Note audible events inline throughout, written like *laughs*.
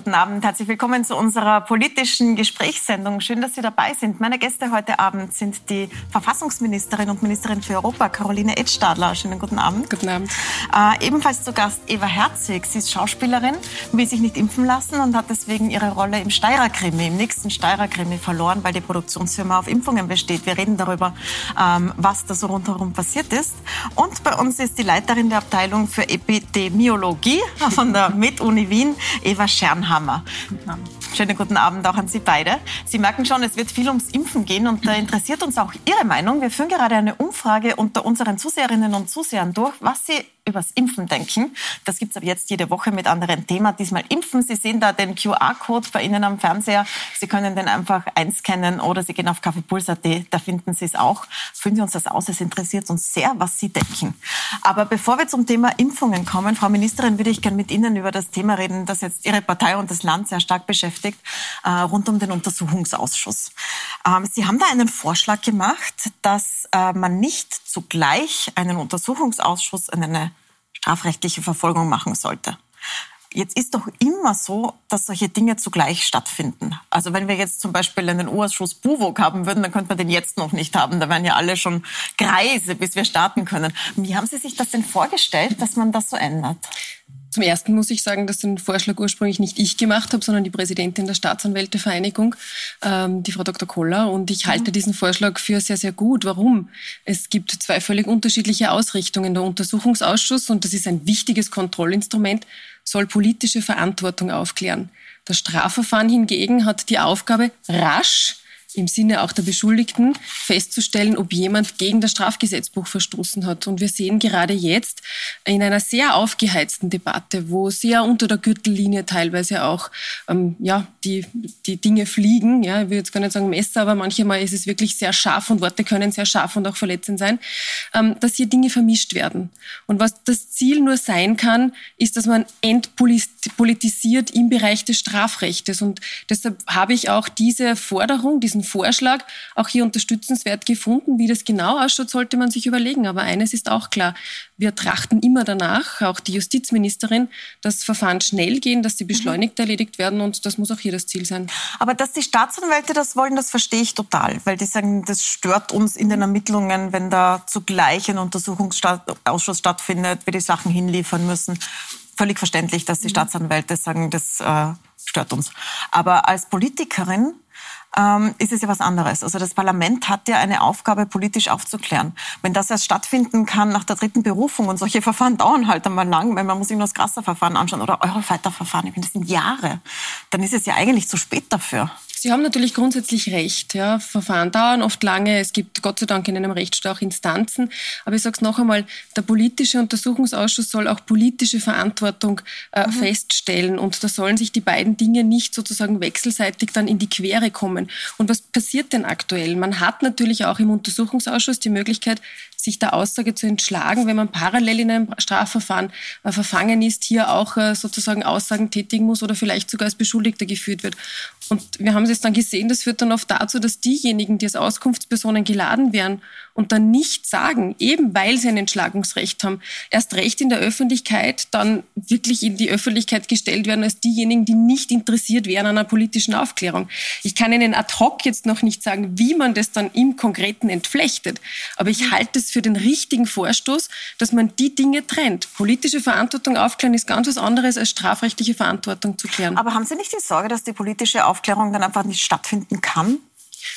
guten Abend. Herzlich willkommen zu unserer politischen Gesprächssendung. Schön, dass Sie dabei sind. Meine Gäste heute Abend sind die Verfassungsministerin und Ministerin für Europa, Caroline Edstadler. Schönen guten Abend. Guten Abend. Äh, ebenfalls zu Gast Eva Herzig. Sie ist Schauspielerin, will sich nicht impfen lassen und hat deswegen ihre Rolle im Steirer-Krimi, im nächsten Steirer-Krimi verloren, weil die Produktionsfirma auf Impfungen besteht. Wir reden darüber, ähm, was da so rundherum passiert ist. Und bei uns ist die Leiterin der Abteilung für Epidemiologie *laughs* von der Med-Uni Wien, Eva Schernhammer. Schönen guten Abend auch an Sie beide. Sie merken schon, es wird viel ums Impfen gehen und da interessiert uns auch Ihre Meinung. Wir führen gerade eine Umfrage unter unseren Zuseherinnen und Zusehern durch, was Sie übers Impfen denken. Das gibt es ab jetzt jede Woche mit anderen Themen. Diesmal Impfen. Sie sehen da den QR-Code bei Ihnen am Fernseher. Sie können den einfach einscannen oder Sie gehen auf kaffeepuls.at. Da finden Sie es auch. Füllen Sie uns das aus. Es interessiert uns sehr, was Sie denken. Aber bevor wir zum Thema Impfungen kommen, Frau Ministerin, würde ich gerne mit Ihnen über das Thema reden, das jetzt Ihre Partei und das Land sehr stark beschäftigt, äh, rund um den Untersuchungsausschuss. Ähm, Sie haben da einen Vorschlag gemacht, dass äh, man nicht zugleich einen Untersuchungsausschuss in eine strafrechtliche Verfolgung machen sollte. Jetzt ist doch immer so, dass solche Dinge zugleich stattfinden. Also wenn wir jetzt zum Beispiel einen U-Ausschuss Buwog haben würden, dann könnte man den jetzt noch nicht haben. Da wären ja alle schon Kreise, bis wir starten können. Wie haben Sie sich das denn vorgestellt, dass man das so ändert? Zum Ersten muss ich sagen, dass den Vorschlag ursprünglich nicht ich gemacht habe, sondern die Präsidentin der Staatsanwältevereinigung, ähm, die Frau Dr. Koller. Und ich halte mhm. diesen Vorschlag für sehr, sehr gut. Warum? Es gibt zwei völlig unterschiedliche Ausrichtungen. Der Untersuchungsausschuss, und das ist ein wichtiges Kontrollinstrument, soll politische Verantwortung aufklären. Das Strafverfahren hingegen hat die Aufgabe, rasch im Sinne auch der Beschuldigten festzustellen, ob jemand gegen das Strafgesetzbuch verstoßen hat. Und wir sehen gerade jetzt in einer sehr aufgeheizten Debatte, wo sehr unter der Gürtellinie teilweise auch ähm, ja, die, die Dinge fliegen. Ja, ich will jetzt gar nicht sagen Messer, aber manchmal ist es wirklich sehr scharf und Worte können sehr scharf und auch verletzend sein, ähm, dass hier Dinge vermischt werden. Und was das Ziel nur sein kann, ist, dass man entpolitisiert im Bereich des Strafrechtes. Und deshalb habe ich auch diese Forderung, diesen diesen Vorschlag auch hier unterstützenswert gefunden. Wie das genau ausschaut, sollte man sich überlegen. Aber eines ist auch klar. Wir trachten immer danach, auch die Justizministerin, dass Verfahren schnell gehen, dass sie beschleunigt mhm. erledigt werden. Und das muss auch hier das Ziel sein. Aber dass die Staatsanwälte das wollen, das verstehe ich total. Weil die sagen, das stört uns in den Ermittlungen, wenn da zugleich ein Untersuchungsausschuss stattfindet, wir die Sachen hinliefern müssen. Völlig verständlich, dass die mhm. Staatsanwälte sagen, das äh, stört uns. Aber als Politikerin ähm, ist es ja was anderes. Also das Parlament hat ja eine Aufgabe, politisch aufzuklären. Wenn das erst stattfinden kann nach der dritten Berufung und solche *laughs* Verfahren dauern halt einmal lang, weil man muss sich nur das Grasser-Verfahren anschauen oder Eurofighter-Verfahren, ich meine, das sind Jahre, dann ist es ja eigentlich zu spät dafür. Sie haben natürlich grundsätzlich recht. Ja. Verfahren dauern oft lange. Es gibt Gott sei Dank in einem Rechtsstaat auch Instanzen. Aber ich sage es noch einmal, der politische Untersuchungsausschuss soll auch politische Verantwortung äh, mhm. feststellen. Und da sollen sich die beiden Dinge nicht sozusagen wechselseitig dann in die Quere kommen. Und was passiert denn aktuell? Man hat natürlich auch im Untersuchungsausschuss die Möglichkeit, sich der Aussage zu entschlagen, wenn man parallel in einem Strafverfahren äh, verfangen ist, hier auch äh, sozusagen Aussagen tätigen muss oder vielleicht sogar als Beschuldigter geführt wird. Und wir haben es jetzt dann gesehen, das führt dann oft dazu, dass diejenigen, die als Auskunftspersonen geladen werden und dann nicht sagen, eben weil sie ein Entschlagungsrecht haben, erst recht in der Öffentlichkeit dann wirklich in die Öffentlichkeit gestellt werden als diejenigen, die nicht interessiert wären an einer politischen Aufklärung. Ich kann Ihnen ad hoc jetzt noch nicht sagen, wie man das dann im Konkreten entflechtet, aber ich halte es für den richtigen Vorstoß, dass man die Dinge trennt. Politische Verantwortung aufklären ist ganz was anderes als strafrechtliche Verantwortung zu klären. Aber haben Sie nicht die Sorge, dass die politische Aufklärung dann einfach nicht stattfinden kann?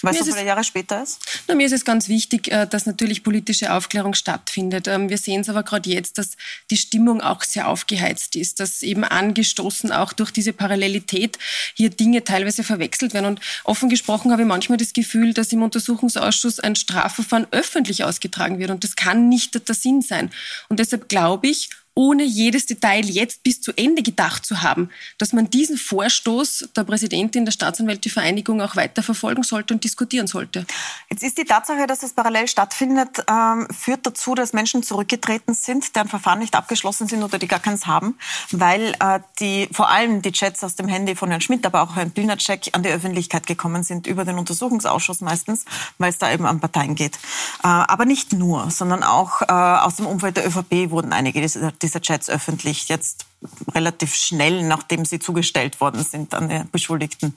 Weil es so viele Jahre später ist? Na, mir ist es ganz wichtig, äh, dass natürlich politische Aufklärung stattfindet. Ähm, wir sehen es aber gerade jetzt, dass die Stimmung auch sehr aufgeheizt ist, dass eben angestoßen auch durch diese Parallelität hier Dinge teilweise verwechselt werden. Und offen gesprochen habe ich manchmal das Gefühl, dass im Untersuchungsausschuss ein Strafverfahren öffentlich ausgetragen wird. Und das kann nicht der Sinn sein. Und deshalb glaube ich, ohne jedes Detail jetzt bis zu Ende gedacht zu haben, dass man diesen Vorstoß der Präsidentin der Staatsanwältevereinigung auch weiter verfolgen sollte und diskutieren sollte. Jetzt ist die Tatsache, dass es parallel stattfindet, ähm, führt dazu, dass Menschen zurückgetreten sind, deren Verfahren nicht abgeschlossen sind oder die gar keins haben, weil äh, die, vor allem die Chats aus dem Handy von Herrn Schmidt, aber auch Herrn Pilnacek an die Öffentlichkeit gekommen sind, über den Untersuchungsausschuss meistens, weil es da eben an Parteien geht. Äh, aber nicht nur, sondern auch äh, aus dem Umfeld der ÖVP wurden einige dieser diese Chats öffentlich, jetzt relativ schnell, nachdem sie zugestellt worden sind an die Beschuldigten.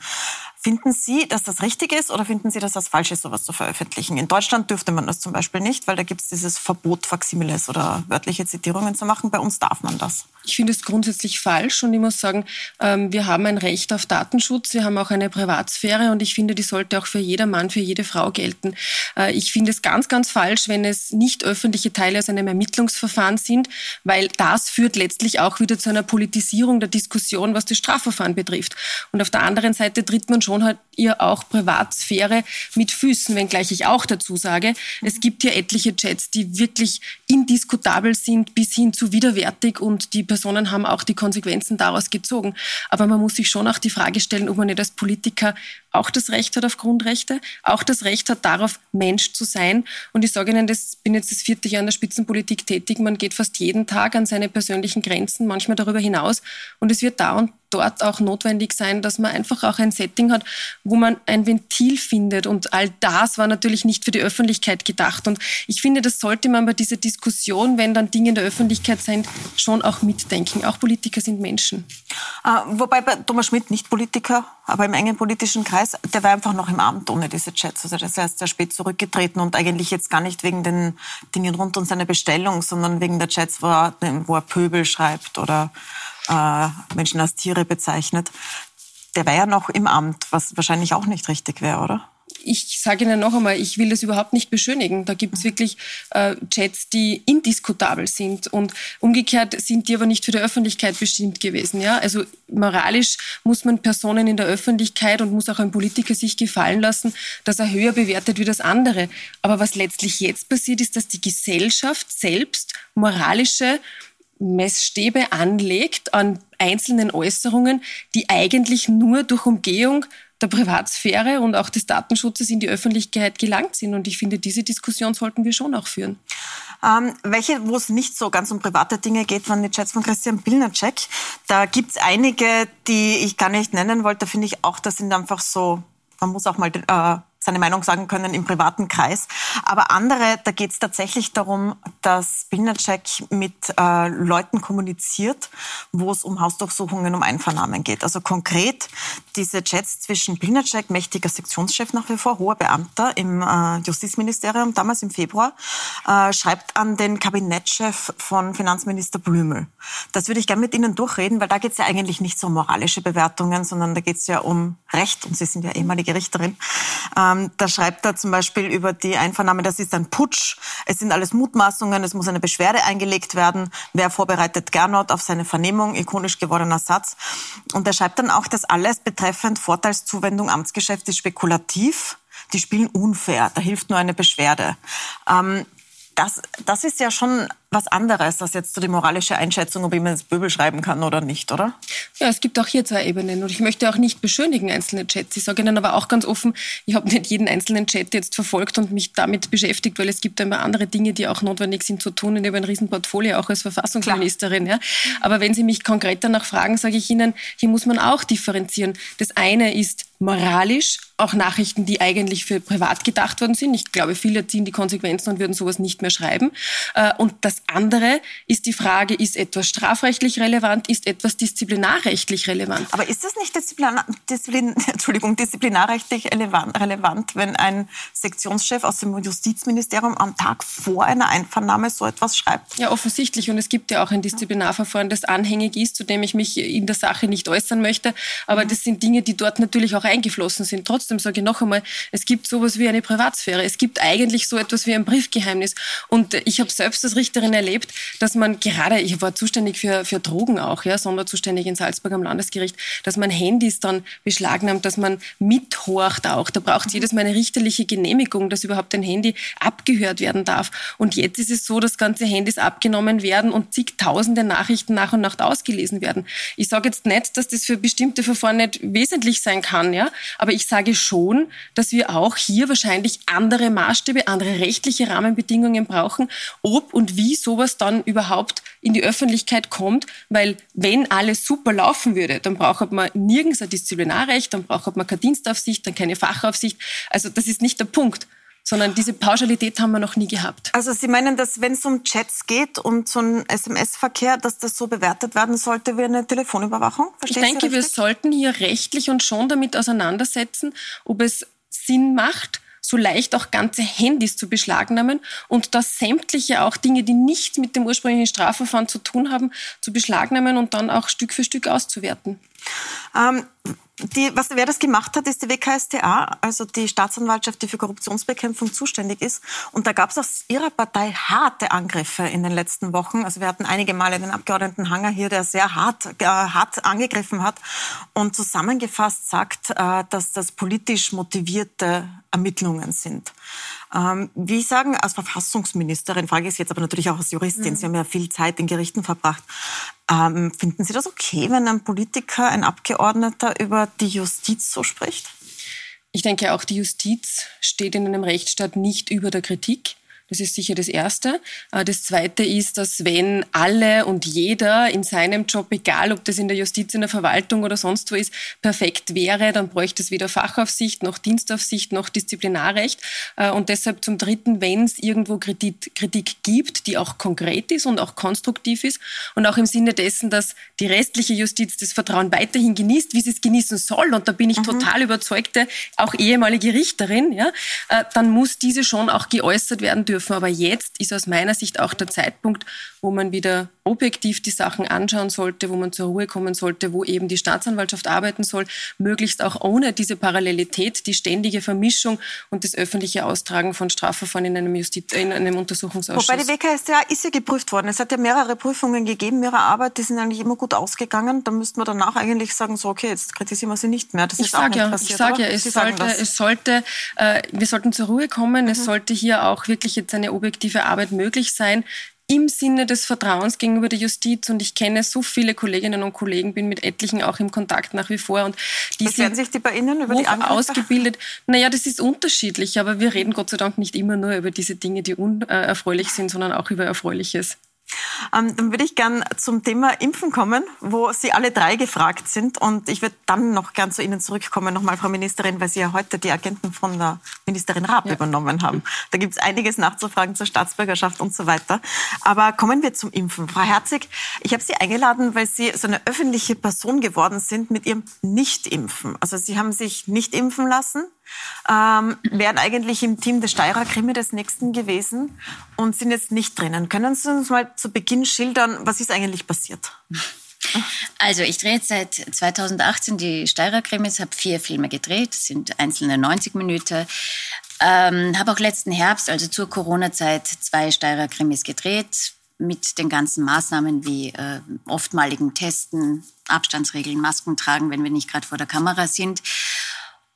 Finden Sie, dass das richtig ist oder finden Sie, dass das falsch ist, sowas zu veröffentlichen? In Deutschland dürfte man das zum Beispiel nicht, weil da gibt es dieses Verbot, Faximiles oder wörtliche Zitierungen zu machen. Bei uns darf man das. Ich finde es grundsätzlich falsch und ich muss sagen, ähm, wir haben ein Recht auf Datenschutz, wir haben auch eine Privatsphäre und ich finde, die sollte auch für jeder Mann, für jede Frau gelten. Äh, ich finde es ganz, ganz falsch, wenn es nicht öffentliche Teile aus einem Ermittlungsverfahren sind, weil das führt letztlich auch wieder zu einer Politisierung der Diskussion, was das Strafverfahren betrifft. Und auf der anderen Seite tritt man schon halt ihr auch Privatsphäre mit Füßen, wenngleich ich auch dazu sage, es gibt hier etliche Chats, die wirklich indiskutabel sind bis hin zu widerwärtig und die Personen haben auch die Konsequenzen daraus gezogen. Aber man muss sich schon auch die Frage stellen, ob man nicht als Politiker auch das Recht hat auf Grundrechte, auch das Recht hat darauf, Mensch zu sein. Und ich sage Ihnen, das bin jetzt das vierte Jahr in der Spitzenpolitik tätig. Man geht fast jeden Tag an seine persönlichen Grenzen, manchmal darüber hinaus. Und es wird da und dort auch notwendig sein, dass man einfach auch ein Setting hat, wo man ein Ventil findet. Und all das war natürlich nicht für die Öffentlichkeit gedacht. Und ich finde, das sollte man bei dieser Diskussion, wenn dann Dinge in der Öffentlichkeit sind, schon auch mitdenken. Auch Politiker sind Menschen. Äh, wobei bei Thomas Schmidt nicht Politiker, aber im engen politischen Kreis, der war einfach noch im Amt ohne diese Chats. Also ist erst sehr spät zurückgetreten und eigentlich jetzt gar nicht wegen den Dingen rund um seine Bestellung, sondern wegen der Chats, wo er, wo er Pöbel schreibt oder äh, Menschen als Tiere bezeichnet. Der wäre ja noch im Amt, was wahrscheinlich auch nicht richtig wäre, oder? ich sage Ihnen noch einmal, ich will das überhaupt nicht beschönigen. Da gibt es wirklich äh, Chats, die indiskutabel sind und umgekehrt sind die aber nicht für die Öffentlichkeit bestimmt gewesen. Ja? Also moralisch muss man Personen in der Öffentlichkeit und muss auch ein Politiker sich gefallen lassen, dass er höher bewertet wie das andere. Aber was letztlich jetzt passiert, ist, dass die Gesellschaft selbst moralische Messstäbe anlegt an einzelnen Äußerungen, die eigentlich nur durch Umgehung der Privatsphäre und auch des Datenschutzes in die Öffentlichkeit gelangt sind. Und ich finde, diese Diskussion sollten wir schon auch führen. Ähm, welche, wo es nicht so ganz um private Dinge geht, waren die Chats von Christian Pilnacek. Da gibt es einige, die ich gar nicht nennen wollte. Da finde ich auch, das sind einfach so, man muss auch mal äh, seine Meinung sagen können im privaten Kreis. Aber andere, da geht es tatsächlich darum, dass Pilnacek mit äh, Leuten kommuniziert, wo es um Hausdurchsuchungen, um Einvernahmen geht. Also konkret diese Chats zwischen Pilnacek, mächtiger Sektionschef nach wie vor, hoher Beamter im äh, Justizministerium, damals im Februar, äh, schreibt an den Kabinettschef von Finanzminister Blümel. Das würde ich gerne mit Ihnen durchreden, weil da geht es ja eigentlich nicht so um moralische Bewertungen, sondern da geht es ja um Recht und Sie sind ja ehemalige Richterin. Ähm, ähm, da schreibt er zum Beispiel über die Einvernahme, das ist ein Putsch, es sind alles Mutmaßungen, es muss eine Beschwerde eingelegt werden. Wer vorbereitet Gernot auf seine Vernehmung? Ikonisch gewordener Satz. Und er schreibt dann auch, dass alles betreffend Vorteilszuwendung Amtsgeschäft ist spekulativ. Die spielen unfair, da hilft nur eine Beschwerde. Ähm, das, das ist ja schon was anderes als jetzt so die moralische Einschätzung, ob jemand ins Böbel schreiben kann oder nicht, oder? Ja, es gibt auch hier zwei Ebenen und ich möchte auch nicht beschönigen einzelne Chats. Ich sage Ihnen aber auch ganz offen, ich habe nicht jeden einzelnen Chat jetzt verfolgt und mich damit beschäftigt, weil es gibt immer andere Dinge, die auch notwendig sind zu tun. Und ich habe ein Riesenportfolio auch als Verfassungsministerin. Ja. Aber wenn Sie mich konkret danach fragen, sage ich Ihnen, hier muss man auch differenzieren. Das eine ist moralisch, auch Nachrichten, die eigentlich für privat gedacht worden sind. Ich glaube, viele ziehen die Konsequenzen und würden sowas nicht mehr schreiben. Äh, und das andere ist die Frage, ist etwas strafrechtlich relevant, ist etwas disziplinarrechtlich relevant? Aber ist das nicht Disziplinar, Disziplin, *laughs* Entschuldigung, disziplinarrechtlich relevant, relevant, wenn ein Sektionschef aus dem Justizministerium am Tag vor einer Einvernahme so etwas schreibt? Ja, offensichtlich. Und es gibt ja auch ein Disziplinarverfahren, das anhängig ist, zu dem ich mich in der Sache nicht äußern möchte. Aber das sind Dinge, die dort natürlich auch eingeflossen sind. Trotzdem sage ich noch einmal, es gibt sowas wie eine Privatsphäre. Es gibt eigentlich so etwas wie ein Briefgeheimnis. Und ich habe selbst als Richterin erlebt, dass man gerade, ich war zuständig für, für Drogen auch, ja, sonderzuständig in Salzburg am Landesgericht, dass man Handys dann beschlagnahmt, dass man mithorcht auch. Da braucht es jedes Mal eine richterliche Genehmigung, dass überhaupt ein Handy abgehört werden darf. Und jetzt ist es so, dass ganze Handys abgenommen werden und zigtausende Nachrichten nach und nach ausgelesen werden. Ich sage jetzt nicht, dass das für bestimmte Verfahren nicht wesentlich sein kann, ja, aber ich sage schon, dass wir auch hier wahrscheinlich andere Maßstäbe, andere rechtliche Rahmenbedingungen brauchen, ob und wie sowas dann überhaupt in die Öffentlichkeit kommt, weil wenn alles super laufen würde, dann braucht man nirgends ein Disziplinarrecht, dann braucht man keine Dienstaufsicht, dann keine Fachaufsicht. Also das ist nicht der Punkt. sondern diese Pauschalität haben wir noch nie gehabt. Also Sie meinen, dass wenn es um Chats geht und so einen SMS-Verkehr, dass das so bewertet werden sollte wie eine Telefonüberwachung? Verstehen ich denke, wir sollten hier rechtlich uns schon damit auseinandersetzen, ob es Sinn macht, so leicht auch ganze Handys zu beschlagnahmen und das sämtliche auch Dinge, die nichts mit dem ursprünglichen Strafverfahren zu tun haben, zu beschlagnahmen und dann auch Stück für Stück auszuwerten. Ähm, die, was, wer das gemacht hat, ist die WKStA, also die Staatsanwaltschaft, die für Korruptionsbekämpfung zuständig ist. Und da gab es aus ihrer Partei harte Angriffe in den letzten Wochen. Also wir hatten einige Male den Abgeordneten Hanger hier, der sehr hart, äh, hart angegriffen hat und zusammengefasst sagt, äh, dass das politisch motivierte Ermittlungen sind. Ähm, wie sagen, als Verfassungsministerin, frage ich Sie jetzt aber natürlich auch als Juristin, mhm. Sie haben ja viel Zeit in Gerichten verbracht, ähm, finden Sie das okay, wenn ein Politiker, ein Abgeordneter über die Justiz so spricht? Ich denke, auch die Justiz steht in einem Rechtsstaat nicht über der Kritik. Das ist sicher das Erste. Äh, das Zweite ist, dass wenn alle und jeder in seinem Job, egal ob das in der Justiz, in der Verwaltung oder sonst wo ist, perfekt wäre, dann bräuchte es weder Fachaufsicht noch Dienstaufsicht noch Disziplinarrecht. Äh, und deshalb zum Dritten, wenn es irgendwo Kritik, Kritik gibt, die auch konkret ist und auch konstruktiv ist und auch im Sinne dessen, dass die restliche Justiz das Vertrauen weiterhin genießt, wie sie es genießen soll, und da bin ich mhm. total überzeugte, auch ehemalige Richterin, ja, äh, dann muss diese schon auch geäußert werden dürfen dürfen. Aber jetzt ist aus meiner Sicht auch der Zeitpunkt, wo man wieder objektiv die Sachen anschauen sollte, wo man zur Ruhe kommen sollte, wo eben die Staatsanwaltschaft arbeiten soll, möglichst auch ohne diese Parallelität, die ständige Vermischung und das öffentliche Austragen von Strafverfahren in einem, Justiz in einem Untersuchungsausschuss. Wobei die WKStA ist ja geprüft worden. Es hat ja mehrere Prüfungen gegeben, ihre Arbeit, die sind eigentlich immer gut ausgegangen. Da müsste man danach eigentlich sagen, so okay, jetzt kritisieren wir sie nicht mehr. Das ich nicht ja, passiert. Ich sage ja, es sollte, es sollte äh, wir sollten zur Ruhe kommen. Mhm. Es sollte hier auch wirklich jetzt eine objektive Arbeit möglich sein im Sinne des Vertrauens gegenüber der Justiz. Und ich kenne so viele Kolleginnen und Kollegen, bin mit etlichen auch im Kontakt nach wie vor. Und die Was werden sich die bei Ihnen über die Angriffe? ausgebildet. Naja, das ist unterschiedlich, aber wir reden Gott sei Dank nicht immer nur über diese Dinge, die unerfreulich sind, sondern auch über Erfreuliches. Ähm, dann würde ich gern zum Thema Impfen kommen, wo Sie alle drei gefragt sind. Und ich würde dann noch gern zu Ihnen zurückkommen, nochmal, Frau Ministerin, weil Sie ja heute die Agenten von der Ministerin Raab ja. übernommen haben. Da gibt es einiges nachzufragen zur Staatsbürgerschaft und so weiter. Aber kommen wir zum Impfen. Frau Herzig, ich habe Sie eingeladen, weil Sie so eine öffentliche Person geworden sind mit Ihrem Nicht-Impfen. Also Sie haben sich nicht impfen lassen ähm, wären eigentlich im Team des Steirer Krimi des Nächsten gewesen und sind jetzt nicht drinnen. Können Sie uns mal zu Beginn schildern, was ist eigentlich passiert? Also ich drehe jetzt seit 2018 die Steirer Krimis, habe vier Filme gedreht, sind einzelne 90 Minuten. Ähm, habe auch letzten Herbst, also zur Corona-Zeit, zwei Steirer Krimis gedreht mit den ganzen Maßnahmen wie äh, oftmaligen Testen, Abstandsregeln, Masken tragen, wenn wir nicht gerade vor der Kamera sind.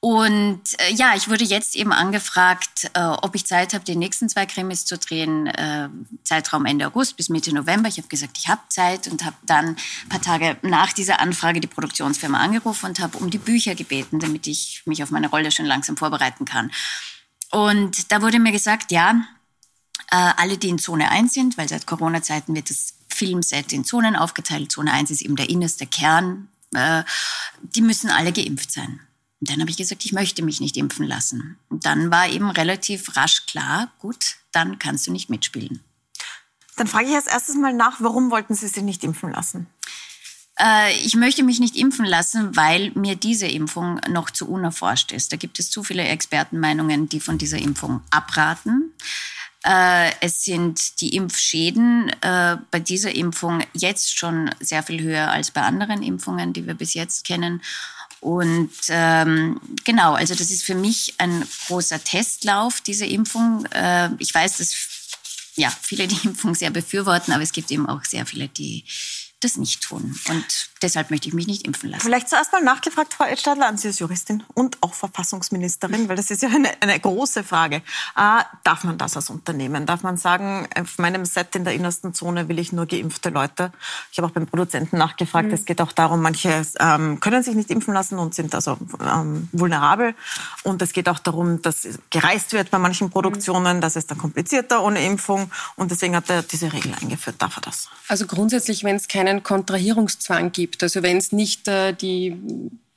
Und äh, ja, ich wurde jetzt eben angefragt, äh, ob ich Zeit habe, die nächsten zwei Krimis zu drehen, äh, Zeitraum Ende August bis Mitte November. Ich habe gesagt, ich habe Zeit und habe dann ein paar Tage nach dieser Anfrage die Produktionsfirma angerufen und habe um die Bücher gebeten, damit ich mich auf meine Rolle schon langsam vorbereiten kann. Und da wurde mir gesagt, ja, äh, alle, die in Zone 1 sind, weil seit Corona-Zeiten wird das Filmset in Zonen aufgeteilt. Zone 1 ist eben der innerste Kern. Äh, die müssen alle geimpft sein. Und dann habe ich gesagt, ich möchte mich nicht impfen lassen. Und dann war eben relativ rasch klar, gut, dann kannst du nicht mitspielen. Dann frage ich als erstes mal nach, warum wollten Sie sich nicht impfen lassen? Äh, ich möchte mich nicht impfen lassen, weil mir diese Impfung noch zu unerforscht ist. Da gibt es zu viele Expertenmeinungen, die von dieser Impfung abraten. Äh, es sind die Impfschäden äh, bei dieser Impfung jetzt schon sehr viel höher als bei anderen Impfungen, die wir bis jetzt kennen. Und ähm, genau, also das ist für mich ein großer Testlauf, diese Impfung. Äh, ich weiß, dass ja, viele die *laughs* Impfung sehr befürworten, aber es gibt eben auch sehr viele, die das nicht tun. Und deshalb möchte ich mich nicht impfen lassen. Vielleicht zuerst mal nachgefragt, Frau Edstadler, an Sie als Juristin und auch Verfassungsministerin, weil das ist ja eine, eine große Frage. Äh, darf man das als Unternehmen? Darf man sagen, auf meinem Set in der innersten Zone will ich nur geimpfte Leute? Ich habe auch beim Produzenten nachgefragt. Mhm. Es geht auch darum, manche ähm, können sich nicht impfen lassen und sind also ähm, vulnerabel. Und es geht auch darum, dass gereist wird bei manchen Produktionen. Mhm. Das ist dann komplizierter ohne Impfung. Und deswegen hat er diese Regel eingeführt. Darf er das? Also grundsätzlich, wenn es keine keinen Kontrahierungszwang gibt. Also wenn es nicht äh, die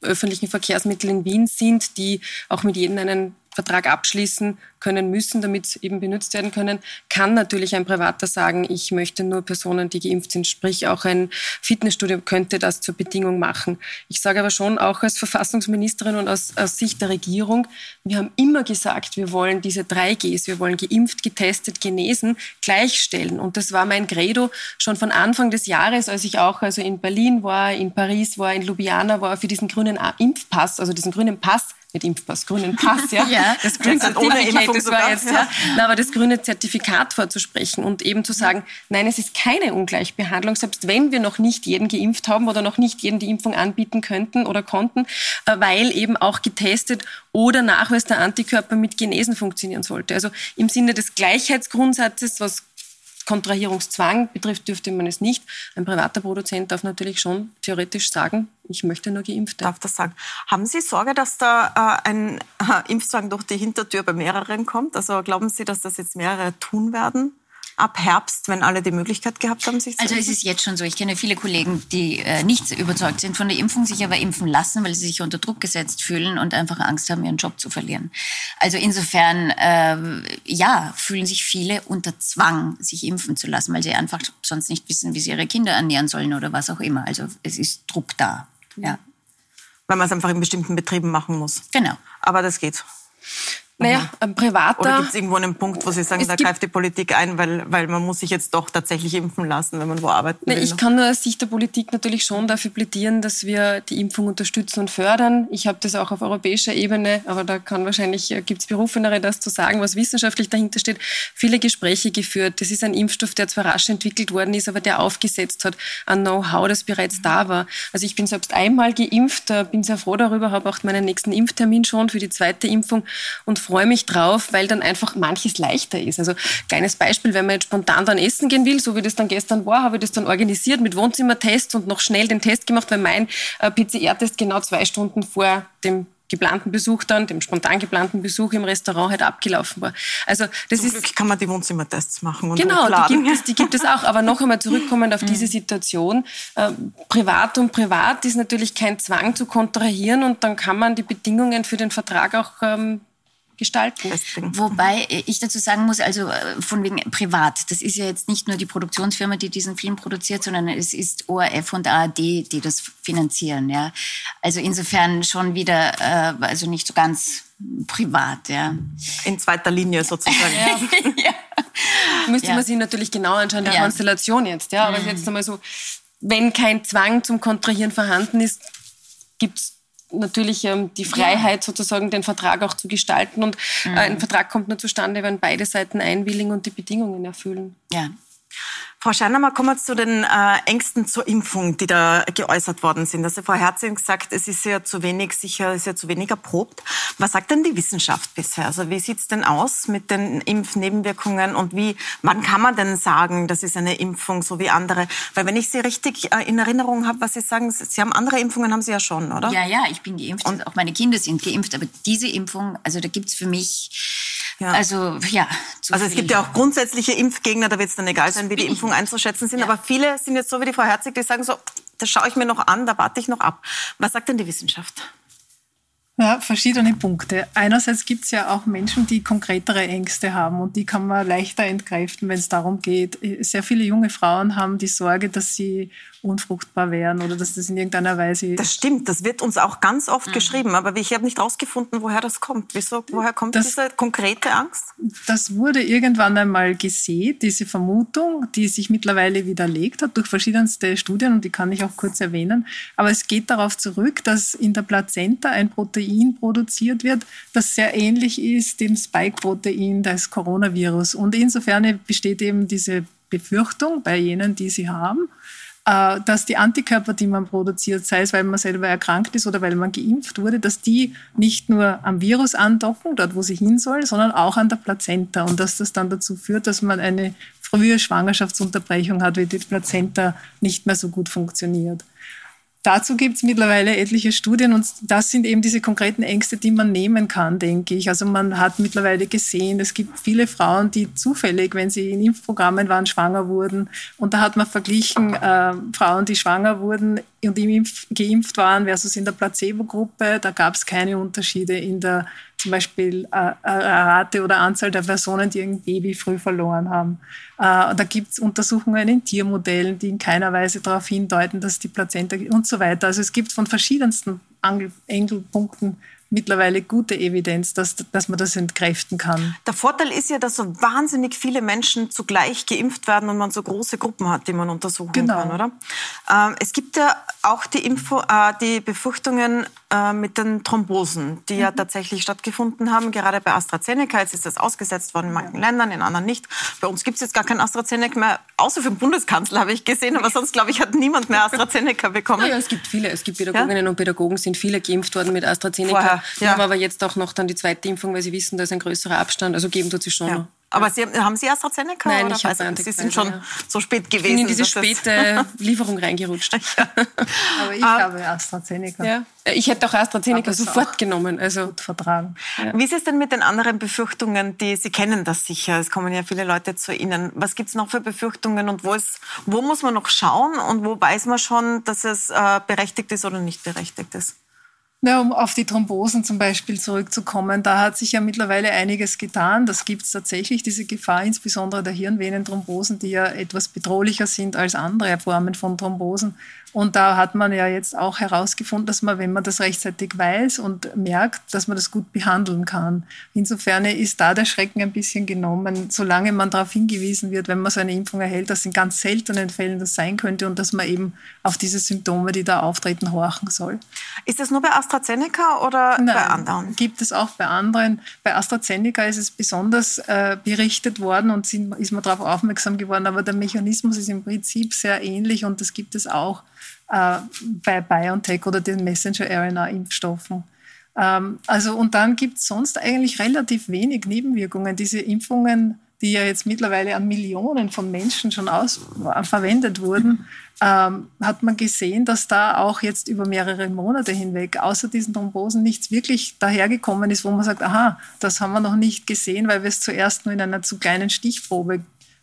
öffentlichen Verkehrsmittel in Wien sind, die auch mit jedem einen Vertrag abschließen können müssen, damit eben benutzt werden können, kann natürlich ein Privater sagen, ich möchte nur Personen, die geimpft sind, sprich auch ein Fitnessstudio könnte das zur Bedingung machen. Ich sage aber schon auch als Verfassungsministerin und aus, aus Sicht der Regierung, wir haben immer gesagt, wir wollen diese drei Gs, wir wollen geimpft, getestet, genesen, gleichstellen. Und das war mein Credo schon von Anfang des Jahres, als ich auch also in Berlin war, in Paris war, in Ljubljana war, für diesen grünen Impfpass, also diesen grünen Pass mit Impfpass, grünen Pass, ja. *laughs* ja. Das grüne Zertifikat, das war jetzt, ja. Na, aber das grüne Zertifikat vorzusprechen und eben zu sagen, nein, es ist keine Ungleichbehandlung, selbst wenn wir noch nicht jeden geimpft haben oder noch nicht jeden die Impfung anbieten könnten oder konnten, äh, weil eben auch getestet oder Nachweis der Antikörper mit Genesen funktionieren sollte. Also im Sinne des Gleichheitsgrundsatzes, was Kontrahierungszwang betrifft, dürfte man es nicht. Ein privater Produzent darf natürlich schon theoretisch sagen, ich möchte nur geimpft werden. Darf das sagen. Haben Sie Sorge, dass da äh, ein äh, Impfzwang durch die Hintertür bei mehreren kommt? Also glauben Sie, dass das jetzt mehrere tun werden? Ab Herbst, wenn alle die Möglichkeit gehabt haben, sich zu Also es ist jetzt schon so. Ich kenne viele Kollegen, die äh, nicht überzeugt sind von der Impfung, sich aber impfen lassen, weil sie sich unter Druck gesetzt fühlen und einfach Angst haben, ihren Job zu verlieren. Also insofern, äh, ja, fühlen sich viele unter Zwang, sich impfen zu lassen, weil sie einfach sonst nicht wissen, wie sie ihre Kinder ernähren sollen oder was auch immer. Also es ist Druck da. Ja. Weil man es einfach in bestimmten Betrieben machen muss. Genau. Aber das geht. Naja, ein privater. Oder gibt es irgendwo einen Punkt, wo Sie sagen, da greift die Politik ein, weil, weil man muss sich jetzt doch tatsächlich impfen lassen, wenn man wo arbeiten will? Ich kann nur aus Sicht der Politik natürlich schon dafür plädieren, dass wir die Impfung unterstützen und fördern. Ich habe das auch auf europäischer Ebene, aber da kann wahrscheinlich, äh, gibt es Berufenere, das zu sagen, was wissenschaftlich dahinter steht, viele Gespräche geführt. Das ist ein Impfstoff, der zwar rasch entwickelt worden ist, aber der aufgesetzt hat an Know-how, das bereits da war. Also ich bin selbst einmal geimpft, bin sehr froh darüber, habe auch meinen nächsten Impftermin schon für die zweite Impfung und freue mich drauf, weil dann einfach manches leichter ist. Also kleines Beispiel, wenn man jetzt spontan dann essen gehen will, so wie das dann gestern war, habe ich das dann organisiert mit Wohnzimmertests und noch schnell den Test gemacht, weil mein äh, PCR-Test genau zwei Stunden vor dem geplanten Besuch dann, dem spontan geplanten Besuch im Restaurant halt abgelaufen war. Also das Zum ist Glück kann man die Wohnzimmertests machen und genau, die gibt es, die gibt es auch. Aber noch einmal *laughs* zurückkommend auf mhm. diese Situation: äh, Privat und Privat ist natürlich kein Zwang zu kontrahieren und dann kann man die Bedingungen für den Vertrag auch ähm, gestalten. Wobei ich dazu sagen muss, also äh, von wegen privat, das ist ja jetzt nicht nur die Produktionsfirma, die diesen Film produziert, sondern es ist ORF und ARD, die das finanzieren. Ja. Also insofern schon wieder, äh, also nicht so ganz privat. Ja. In zweiter Linie sozusagen. ja. *laughs* ja. Müsste ja. man sich natürlich genau anschauen, der ja. Konstellation jetzt. Ja. Aber mhm. jetzt einmal so, wenn kein Zwang zum Kontrahieren vorhanden ist, gibt es natürlich ähm, die Freiheit, sozusagen den Vertrag auch zu gestalten. Und äh, mhm. ein Vertrag kommt nur zustande, wenn beide Seiten einwilligen und die Bedingungen erfüllen. Ja. Frau Scheinermer, kommen wir zu den äh, Ängsten zur Impfung, die da geäußert worden sind. Also Frau Herzing sagt, es ist ja zu wenig sicher, es ist ja zu wenig erprobt. Was sagt denn die Wissenschaft bisher? Also wie sieht es denn aus mit den Impfnebenwirkungen und wie, wann kann man denn sagen, das ist eine Impfung so wie andere? Weil wenn ich Sie richtig äh, in Erinnerung habe, was Sie sagen, Sie haben andere Impfungen, haben Sie ja schon, oder? Ja, ja, ich bin geimpft, und auch meine Kinder sind geimpft, aber diese Impfung, also da gibt es für mich ja. Also ja. also es gibt ja auch grundsätzliche Impfgegner, da wird es dann egal sein, wie die Impfungen einzuschätzen sind. Ja. Aber viele sind jetzt so wie die Frau Herzig, die sagen so, das schaue ich mir noch an, da warte ich noch ab. Was sagt denn die Wissenschaft? Ja, verschiedene Punkte. Einerseits gibt es ja auch Menschen, die konkretere Ängste haben und die kann man leichter entkräften, wenn es darum geht. Sehr viele junge Frauen haben die Sorge, dass sie unfruchtbar wären oder dass das in irgendeiner Weise. Das stimmt, das wird uns auch ganz oft mhm. geschrieben, aber ich habe nicht herausgefunden, woher das kommt. Wieso, woher kommt das, diese konkrete Angst? Das wurde irgendwann einmal gesehen, diese Vermutung, die sich mittlerweile widerlegt hat durch verschiedenste Studien und die kann ich auch kurz erwähnen. Aber es geht darauf zurück, dass in der Plazenta ein Protein produziert wird, das sehr ähnlich ist dem Spike-Protein des Coronavirus. Und insofern besteht eben diese Befürchtung bei jenen, die sie haben, dass die Antikörper, die man produziert, sei es weil man selber erkrankt ist oder weil man geimpft wurde, dass die nicht nur am Virus andocken, dort wo sie hin sollen, sondern auch an der Plazenta und dass das dann dazu führt, dass man eine frühe Schwangerschaftsunterbrechung hat, weil die Plazenta nicht mehr so gut funktioniert. Dazu gibt es mittlerweile etliche Studien und das sind eben diese konkreten Ängste, die man nehmen kann, denke ich. Also man hat mittlerweile gesehen, es gibt viele Frauen, die zufällig, wenn sie in Impfprogrammen waren, schwanger wurden. Und da hat man verglichen äh, Frauen, die schwanger wurden und Impf geimpft waren versus in der Placebo-Gruppe. Da gab es keine Unterschiede in der zum Beispiel äh, Rate oder Anzahl der Personen, die ein Baby früh verloren haben. Äh, da gibt es Untersuchungen in Tiermodellen, die in keiner Weise darauf hindeuten, dass die Plazenta und so weiter. Also es gibt von verschiedensten Angelpunkten mittlerweile gute Evidenz, dass, dass man das entkräften kann. Der Vorteil ist ja, dass so wahnsinnig viele Menschen zugleich geimpft werden und man so große Gruppen hat, die man untersuchen genau. kann, oder? Ähm, es gibt ja auch die, Info, äh, die Befürchtungen äh, mit den Thrombosen, die mhm. ja tatsächlich stattgefunden haben, gerade bei AstraZeneca. Jetzt ist das ausgesetzt worden in manchen ja. Ländern, in anderen nicht. Bei uns gibt es jetzt gar kein AstraZeneca mehr, außer für den Bundeskanzler habe ich gesehen, aber sonst, glaube ich, hat niemand mehr *laughs* AstraZeneca bekommen. Ja, es gibt viele. Es gibt Pädagoginnen ja? und Pädagogen, sind viele geimpft worden mit AstraZeneca. Vorher ja. haben aber jetzt auch noch dann die zweite Impfung, weil sie wissen, da ist ein größerer Abstand. Also geben tut sie schon ja. noch. Aber Sie, haben Sie AstraZeneca? Nein, oder? ich habe also, Sie sind schon ja. so spät gewesen. Ich bin in diese späte *laughs* Lieferung reingerutscht. Ja. *laughs* Aber ich ah. habe AstraZeneca. Ja. Ich hätte auch AstraZeneca sofort auch genommen. Also gut vertragen. Wie ist es denn mit den anderen Befürchtungen, die Sie kennen das sicher? Es kommen ja viele Leute zu Ihnen. Was gibt es noch für Befürchtungen und wo, ist, wo muss man noch schauen und wo weiß man schon, dass es äh, berechtigt ist oder nicht berechtigt ist? Na, um auf die Thrombosen zum Beispiel zurückzukommen, da hat sich ja mittlerweile einiges getan. Das gibt es tatsächlich, diese Gefahr, insbesondere der Hirnvenenthrombosen, die ja etwas bedrohlicher sind als andere Formen von Thrombosen. Und da hat man ja jetzt auch herausgefunden, dass man, wenn man das rechtzeitig weiß und merkt, dass man das gut behandeln kann. Insofern ist da der Schrecken ein bisschen genommen, solange man darauf hingewiesen wird, wenn man so eine Impfung erhält, dass in ganz seltenen Fällen das sein könnte und dass man eben auf diese Symptome, die da auftreten, horchen soll. Ist das nur bei AstraZeneca oder Nein, bei anderen? Gibt es auch bei anderen. Bei AstraZeneca ist es besonders äh, berichtet worden und sind, ist man darauf aufmerksam geworden, aber der Mechanismus ist im Prinzip sehr ähnlich und das gibt es auch äh, bei BioNTech oder den Messenger-RNA-Impfstoffen. Ähm, also, und dann gibt es sonst eigentlich relativ wenig Nebenwirkungen. Diese Impfungen, die ja jetzt mittlerweile an Millionen von Menschen schon aus, äh, verwendet wurden, ähm, hat man gesehen, dass da auch jetzt über mehrere Monate hinweg außer diesen Thrombosen nichts wirklich dahergekommen ist, wo man sagt, aha, das haben wir noch nicht gesehen, weil wir es zuerst nur in einer zu kleinen Stichprobe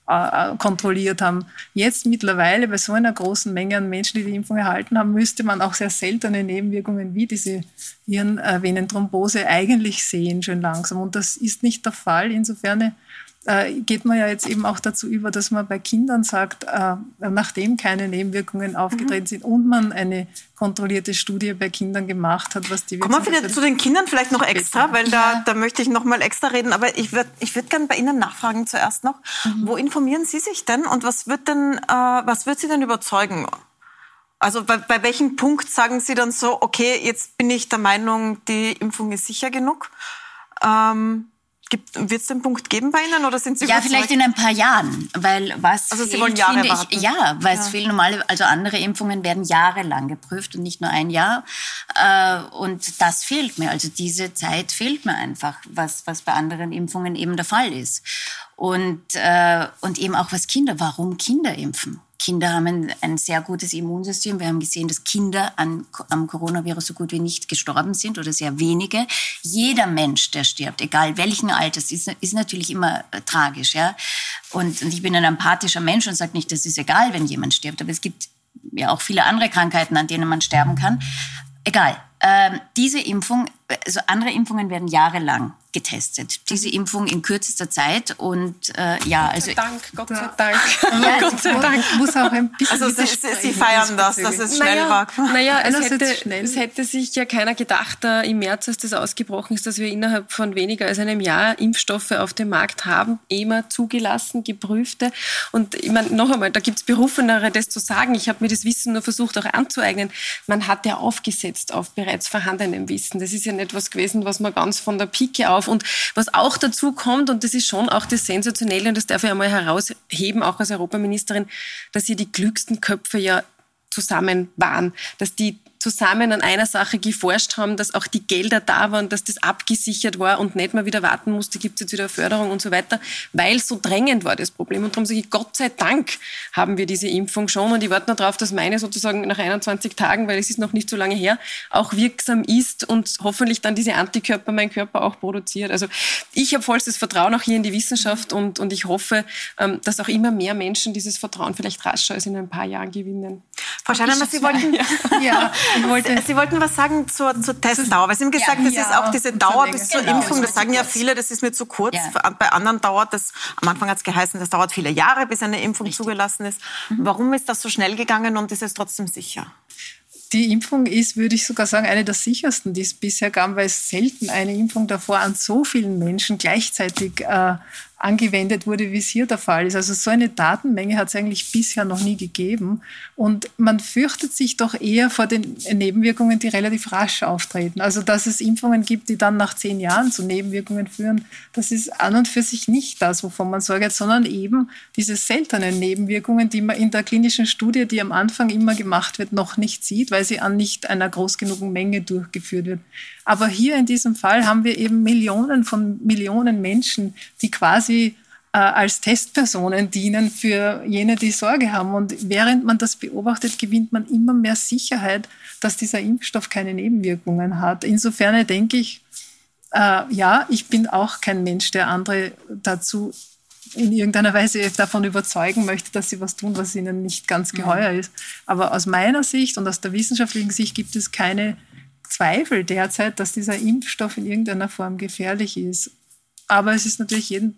äh, kontrolliert haben. Jetzt mittlerweile bei so einer großen Menge an Menschen, die die Impfung erhalten haben, müsste man auch sehr seltene Nebenwirkungen wie diese Hirnvenenthrombose eigentlich sehen, schön langsam. Und das ist nicht der Fall. Insofern äh, geht man ja jetzt eben auch dazu über, dass man bei Kindern sagt, äh, nachdem keine Nebenwirkungen aufgetreten mhm. sind und man eine kontrollierte Studie bei Kindern gemacht hat, was die Kommen wir zu den Kindern vielleicht noch extra, weil da, da möchte ich noch mal extra reden. Aber ich würde ich würd gerne bei Ihnen nachfragen zuerst noch. Mhm. Wo informieren Sie sich denn und was wird denn, äh, was wird Sie denn überzeugen? Also bei, bei welchem Punkt sagen Sie dann so, okay, jetzt bin ich der Meinung, die Impfung ist sicher genug? Ähm, wird es den Punkt geben bei Ihnen oder sind Sie Ja, vielleicht in ein paar Jahren, weil was also Sie fehlt, wollen Jahre warten. Ich, ja, weil ja. es fehlen normale, also andere Impfungen werden jahrelang geprüft und nicht nur ein Jahr. Äh, und das fehlt mir. Also diese Zeit fehlt mir einfach, was was bei anderen Impfungen eben der Fall ist. Und äh, und eben auch was Kinder. Warum Kinder impfen? Kinder haben ein, sehr gutes Immunsystem. Wir haben gesehen, dass Kinder an, am Coronavirus so gut wie nicht gestorben sind oder sehr wenige. Jeder Mensch, der stirbt, egal welchen Alters, ist, ist natürlich immer äh, tragisch. Ja? Und, und ich bin ein empathischer Mensch und sage nicht, das ist egal, wenn jemand stirbt. Aber es gibt ja auch viele andere Krankheiten, an denen man sterben kann. Egal. Ähm, diese Impfung, also andere Impfungen werden jahrelang getestet. Diese Impfung in kürzester Zeit und äh, ja, Gott also Dank, Gott sei Dank, *laughs* ja, Gott sei Dank. Muss auch ein bisschen also Sie, Sie feiern das, dass es schnell naja, war. Naja, *laughs* es hätte, es hätte sich ja keiner gedacht, äh, im März, als das ausgebrochen ist, dass wir innerhalb von weniger als einem Jahr Impfstoffe auf dem Markt haben, EMA zugelassen, geprüfte. Und ich meine, noch einmal, da gibt es Berufenere, das zu sagen. Ich habe mir das Wissen nur versucht auch anzueignen. Man hat ja aufgesetzt auf bereits vorhandenem Wissen. Das ist ja nicht was gewesen, was man ganz von der Pike auf auf. Und was auch dazu kommt, und das ist schon auch das Sensationelle, und das darf ich einmal herausheben, auch als Europaministerin, dass hier die klügsten Köpfe ja zusammen waren, dass die zusammen an einer Sache geforscht haben, dass auch die Gelder da waren, dass das abgesichert war und nicht mal wieder warten musste, gibt es jetzt wieder Förderung und so weiter, weil so drängend war das Problem. Und darum sage ich, Gott sei Dank haben wir diese Impfung schon und ich warte noch darauf, dass meine sozusagen nach 21 Tagen, weil es ist noch nicht so lange her, auch wirksam ist und hoffentlich dann diese Antikörper mein Körper auch produziert. Also ich habe vollstes Vertrauen auch hier in die Wissenschaft und, und ich hoffe, ähm, dass auch immer mehr Menschen dieses Vertrauen vielleicht rascher als in ein paar Jahren gewinnen. Frau Scheinemann, Sie wollten, *laughs* ja, *laughs* *laughs* ich wollte, Sie wollten was sagen zur, zur Testdauer. Weil Sie haben gesagt, ja, das ja, ist auch diese Dauer bis zur genau, Impfung. Das sagen ja viele, das ist mir zu kurz. Ja. Bei anderen dauert das, am Anfang hat es geheißen, das dauert viele Jahre, bis eine Impfung Richtig. zugelassen ist. Mhm. Warum ist das so schnell gegangen und ist es trotzdem sicher? Die Impfung ist, würde ich sogar sagen, eine der sichersten, die es bisher gab, weil es selten eine Impfung davor an so vielen Menschen gleichzeitig äh, angewendet wurde, wie es hier der Fall ist. Also so eine Datenmenge hat es eigentlich bisher noch nie gegeben. Und man fürchtet sich doch eher vor den Nebenwirkungen, die relativ rasch auftreten. Also dass es Impfungen gibt, die dann nach zehn Jahren zu Nebenwirkungen führen, das ist an und für sich nicht das, wovon man sorgt, sondern eben diese seltenen Nebenwirkungen, die man in der klinischen Studie, die am Anfang immer gemacht wird, noch nicht sieht, weil sie an nicht einer groß genugen Menge durchgeführt wird. Aber hier in diesem Fall haben wir eben Millionen von Millionen Menschen, die quasi äh, als Testpersonen dienen für jene, die Sorge haben. Und während man das beobachtet, gewinnt man immer mehr Sicherheit, dass dieser Impfstoff keine Nebenwirkungen hat. Insofern denke ich, äh, ja, ich bin auch kein Mensch, der andere dazu in irgendeiner Weise davon überzeugen möchte, dass sie was tun, was ihnen nicht ganz geheuer ist. Aber aus meiner Sicht und aus der wissenschaftlichen Sicht gibt es keine Zweifel derzeit, dass dieser Impfstoff in irgendeiner Form gefährlich ist. Aber es ist natürlich jedem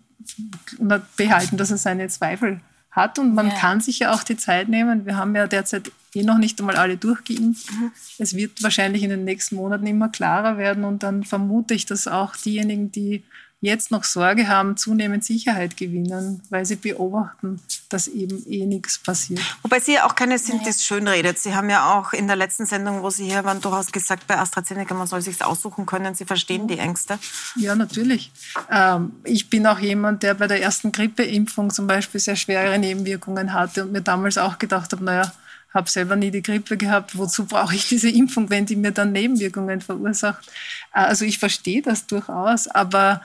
behalten, dass er seine Zweifel hat und man ja. kann sich ja auch die Zeit nehmen. Wir haben ja derzeit eh noch nicht einmal alle durchgeimpft. Mhm. Es wird wahrscheinlich in den nächsten Monaten immer klarer werden und dann vermute ich, dass auch diejenigen, die jetzt noch Sorge haben, zunehmend Sicherheit gewinnen, weil sie beobachten, dass eben eh nichts passiert. Wobei Sie ja auch keine sind, die schön redet. Sie haben ja auch in der letzten Sendung, wo Sie hier waren, durchaus gesagt, bei AstraZeneca, man soll sich aussuchen können. Sie verstehen die Ängste. Ja, natürlich. Ähm, ich bin auch jemand, der bei der ersten Grippeimpfung zum Beispiel sehr schwere Nebenwirkungen hatte und mir damals auch gedacht habe, naja, habe selber nie die Grippe gehabt. Wozu brauche ich diese Impfung, wenn die mir dann Nebenwirkungen verursacht? Äh, also ich verstehe das durchaus, aber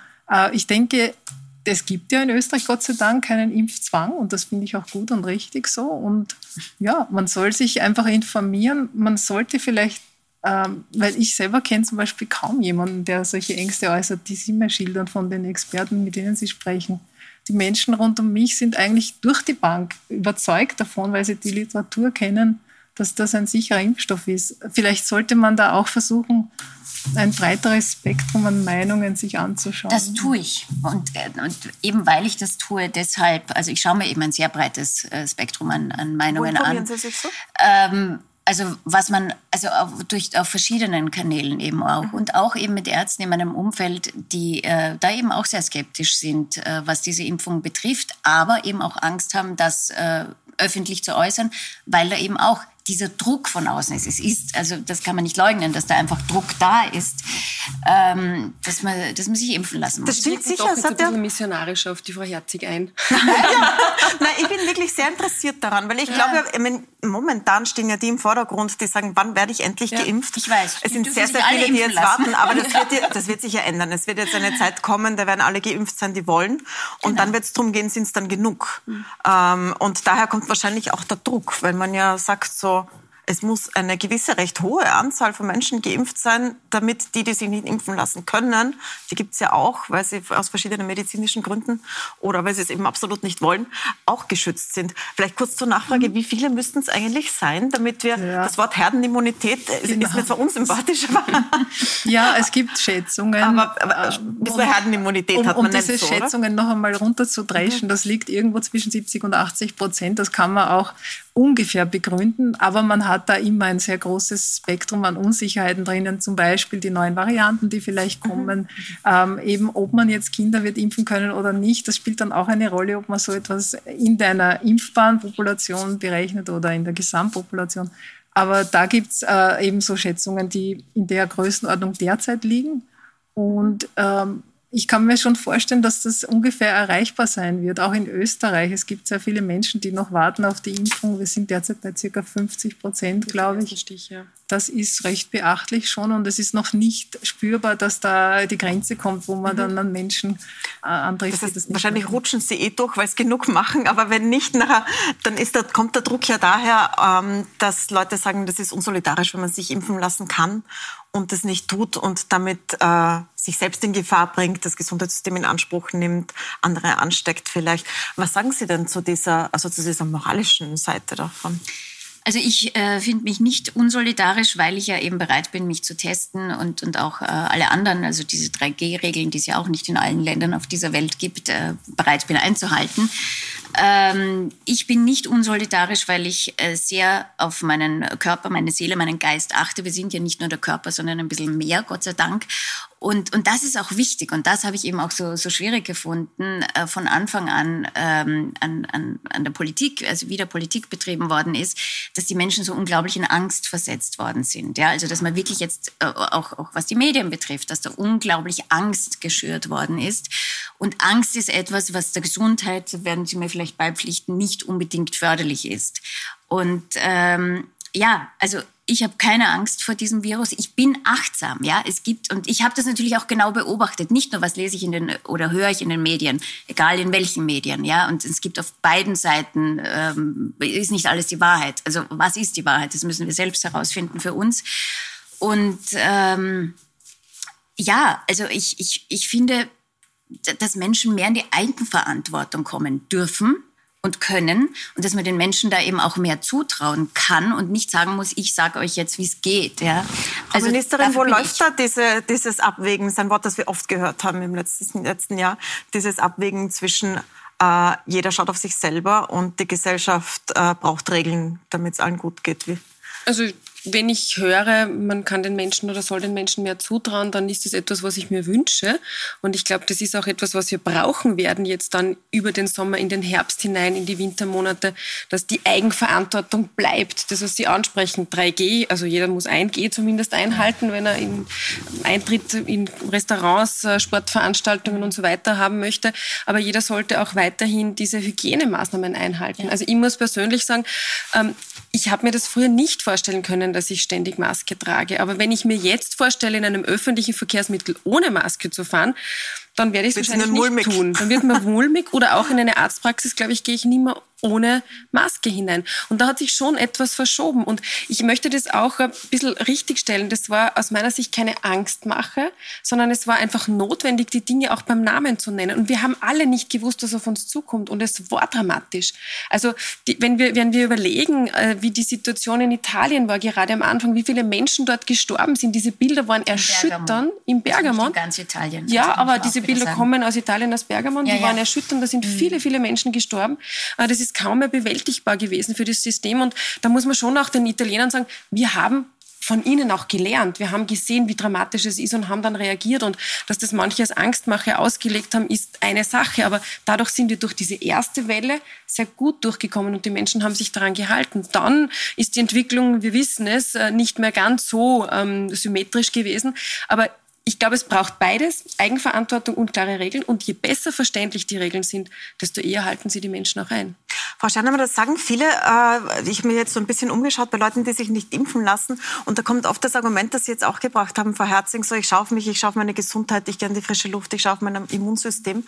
ich denke, es gibt ja in Österreich Gott sei Dank keinen Impfzwang und das finde ich auch gut und richtig so. Und ja, man soll sich einfach informieren. Man sollte vielleicht, ähm, weil ich selber kenne zum Beispiel kaum jemanden, der solche Ängste äußert, die Sie mir schildern von den Experten, mit denen Sie sprechen. Die Menschen rund um mich sind eigentlich durch die Bank überzeugt davon, weil sie die Literatur kennen, dass das ein sicherer Impfstoff ist. Vielleicht sollte man da auch versuchen, ein breiteres Spektrum an Meinungen sich anzuschauen. Das tue ich. Und, äh, und, eben weil ich das tue, deshalb, also ich schaue mir eben ein sehr breites äh, Spektrum an, an Meinungen an. Sie sich so? Ähm, also was man, also auf, durch, auf verschiedenen Kanälen eben auch mhm. und auch eben mit Ärzten in meinem Umfeld, die äh, da eben auch sehr skeptisch sind, äh, was diese Impfung betrifft, aber eben auch Angst haben, das äh, öffentlich zu äußern, weil da eben auch dieser Druck von außen ist. Es ist, also das kann man nicht leugnen, dass da einfach Druck da ist, ähm, dass, man, dass man sich impfen lassen muss. Das stimmt sicher. Doch das hat ein bisschen missionarisch auf die Frau Herzig ein. *laughs* Nein, ich bin wirklich sehr interessiert daran, weil ich ja. glaube, ich meine, momentan stehen ja die im Vordergrund, die sagen, wann werde ich endlich ja. geimpft? Ich weiß. Es sind sehr, sehr viele, die jetzt lassen. warten, aber das wird, *laughs* das wird sich ja ändern. Es wird jetzt eine Zeit kommen, da werden alle geimpft sein, die wollen. Und genau. dann wird es darum gehen, sind es dann genug? Mhm. Ähm, und daher kommt wahrscheinlich auch der Druck, weil man ja sagt so, es muss eine gewisse recht hohe Anzahl von Menschen geimpft sein, damit die, die sich nicht impfen lassen können, die gibt es ja auch, weil sie aus verschiedenen medizinischen Gründen oder weil sie es eben absolut nicht wollen, auch geschützt sind. Vielleicht kurz zur Nachfrage, mhm. wie viele müssten es eigentlich sein, damit wir ja. das Wort Herdenimmunität genau. ist mir zwar unsympathisch, aber *laughs* ja, es gibt Schätzungen. Aber, aber zur Herdenimmunität um, hat man um diese so, Schätzungen noch einmal runterzudreschen, mhm. das liegt irgendwo zwischen 70 und 80 Prozent. Das kann man auch ungefähr begründen, aber man hat da immer ein sehr großes Spektrum an Unsicherheiten drinnen, zum Beispiel die neuen Varianten, die vielleicht mhm. kommen, ähm, eben ob man jetzt Kinder wird impfen können oder nicht, das spielt dann auch eine Rolle, ob man so etwas in deiner impfbaren Population berechnet oder in der Gesamtpopulation. Aber da gibt's äh, eben so Schätzungen, die in der Größenordnung derzeit liegen. Und ähm, ich kann mir schon vorstellen, dass das ungefähr erreichbar sein wird, auch in Österreich. Es gibt sehr viele Menschen, die noch warten auf die Impfung. Wir sind derzeit bei circa 50 Prozent, glaube ich. Stich, ja. Das ist recht beachtlich schon und es ist noch nicht spürbar, dass da die Grenze kommt, wo man mhm. dann an Menschen äh, antrifft. Das heißt, wahrscheinlich machen. rutschen sie eh durch, weil es genug machen, aber wenn nicht, nachher, dann der, kommt der Druck ja daher, ähm, dass Leute sagen, das ist unsolidarisch, wenn man sich impfen lassen kann und das nicht tut und damit äh, sich selbst in Gefahr bringt, das Gesundheitssystem in Anspruch nimmt, andere ansteckt vielleicht. Was sagen Sie denn zu dieser, also zu dieser moralischen Seite davon? Also ich äh, finde mich nicht unsolidarisch, weil ich ja eben bereit bin, mich zu testen und, und auch äh, alle anderen, also diese 3G-Regeln, die es ja auch nicht in allen Ländern auf dieser Welt gibt, äh, bereit bin einzuhalten. Ähm, ich bin nicht unsolidarisch, weil ich äh, sehr auf meinen Körper, meine Seele, meinen Geist achte. Wir sind ja nicht nur der Körper, sondern ein bisschen mehr, Gott sei Dank. Und, und das ist auch wichtig und das habe ich eben auch so, so schwierig gefunden äh, von Anfang an ähm, an, an, an der Politik, also wie der Politik betrieben worden ist, dass die Menschen so unglaublich in Angst versetzt worden sind. Ja, also dass man wirklich jetzt äh, auch, auch was die Medien betrifft, dass da unglaublich Angst geschürt worden ist. Und Angst ist etwas, was der Gesundheit, werden Sie mir vielleicht beipflichten, nicht unbedingt förderlich ist. Und ähm, ja, also ich habe keine Angst vor diesem Virus. Ich bin achtsam, ja. Es gibt und ich habe das natürlich auch genau beobachtet. Nicht nur was lese ich in den oder höre ich in den Medien, egal in welchen Medien, ja. Und es gibt auf beiden Seiten ähm, ist nicht alles die Wahrheit. Also was ist die Wahrheit? Das müssen wir selbst herausfinden für uns. Und ähm, ja, also ich ich ich finde, dass Menschen mehr in die Eigenverantwortung kommen dürfen und können und dass man den Menschen da eben auch mehr zutrauen kann und nicht sagen muss, ich sage euch jetzt, wie es geht. Ja. Also Frau Ministerin, wo läuft da diese, dieses Abwägen, das ist ein Wort, das wir oft gehört haben im letzten, letzten Jahr, dieses Abwägen zwischen äh, jeder schaut auf sich selber und die Gesellschaft äh, braucht Regeln, damit es allen gut geht. Wie? Also wenn ich höre, man kann den Menschen oder soll den Menschen mehr zutrauen, dann ist das etwas, was ich mir wünsche. Und ich glaube, das ist auch etwas, was wir brauchen werden jetzt dann über den Sommer in den Herbst hinein, in die Wintermonate, dass die Eigenverantwortung bleibt. Das, was Sie ansprechen, 3G, also jeder muss 1G zumindest einhalten, wenn er in Eintritt in Restaurants, äh, Sportveranstaltungen und so weiter haben möchte. Aber jeder sollte auch weiterhin diese Hygienemaßnahmen einhalten. Also ich muss persönlich sagen, ähm, ich habe mir das früher nicht vorstellen können, dass ich ständig Maske trage. Aber wenn ich mir jetzt vorstelle, in einem öffentlichen Verkehrsmittel ohne Maske zu fahren, dann werde ich es wahrscheinlich nicht mulmig. tun. Dann wird man mulmig oder auch in eine Arztpraxis, glaube ich, gehe ich nicht mehr ohne Maske hinein. Und da hat sich schon etwas verschoben. Und ich möchte das auch ein bisschen richtigstellen. Das war aus meiner Sicht keine Angstmache, sondern es war einfach notwendig, die Dinge auch beim Namen zu nennen. Und wir haben alle nicht gewusst, was auf uns zukommt. Und es war dramatisch. Also, die, wenn, wir, wenn wir überlegen, äh, wie die Situation in Italien war, gerade am Anfang, wie viele Menschen dort gestorben sind, diese Bilder waren erschütternd im Bergamo. Ganz Italien. Ja, aber diese Bilder kommen aus Italien, aus Bergamo, ja, die ja. waren erschütternd. Da sind mhm. viele, viele Menschen gestorben. Äh, das ist kaum mehr bewältigbar gewesen für das System. Und da muss man schon auch den Italienern sagen, wir haben von ihnen auch gelernt. Wir haben gesehen, wie dramatisch es ist und haben dann reagiert. Und dass das manche als Angstmache ausgelegt haben, ist eine Sache. Aber dadurch sind wir durch diese erste Welle sehr gut durchgekommen und die Menschen haben sich daran gehalten. Dann ist die Entwicklung, wir wissen es, äh, nicht mehr ganz so ähm, symmetrisch gewesen. Aber ich glaube, es braucht beides, Eigenverantwortung und klare Regeln. Und je besser verständlich die Regeln sind, desto eher halten sie die Menschen auch ein. Frau Steinemann, das sagen viele. Äh, ich habe mir jetzt so ein bisschen umgeschaut bei Leuten, die sich nicht impfen lassen. Und da kommt oft das Argument, das Sie jetzt auch gebracht haben, Frau Herzing, so ich schaue auf mich, ich schaue auf meine Gesundheit, ich gehe in die frische Luft, ich schaue auf mein Immunsystem.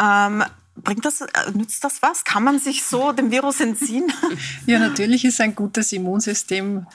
Ähm, Bringt das, äh, nützt das was? Kann man sich so dem Virus entziehen? *laughs* Ja, natürlich ist ein gutes Immunsystem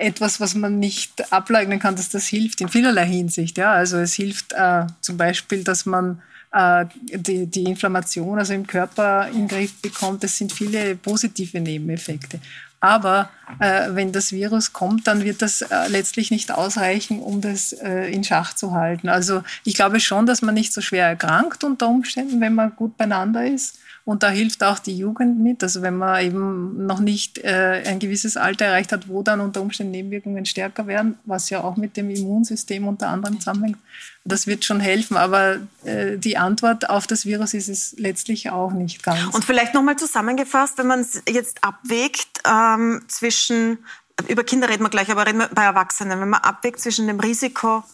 etwas, was man nicht ableugnen kann, dass das hilft in vielerlei Hinsicht. Ja? Also es hilft äh, zum Beispiel, dass man äh, die, die Inflammation also im Körper in den Griff bekommt. Das sind viele positive Nebeneffekte. Aber äh, wenn das Virus kommt, dann wird das äh, letztlich nicht ausreichen, um das äh, in Schach zu halten. Also ich glaube schon, dass man nicht so schwer erkrankt unter Umständen, wenn man gut beieinander ist. Und da hilft auch die Jugend mit. Also wenn man eben noch nicht äh, ein gewisses Alter erreicht hat, wo dann unter Umständen Nebenwirkungen stärker werden, was ja auch mit dem Immunsystem unter anderem zusammenhängt, das wird schon helfen. Aber äh, die Antwort auf das Virus ist es letztlich auch nicht ganz. Und vielleicht nochmal zusammengefasst, wenn man es jetzt abwägt ähm, zwischen, über Kinder reden wir gleich, aber reden wir bei Erwachsenen, wenn man abwägt zwischen dem Risiko,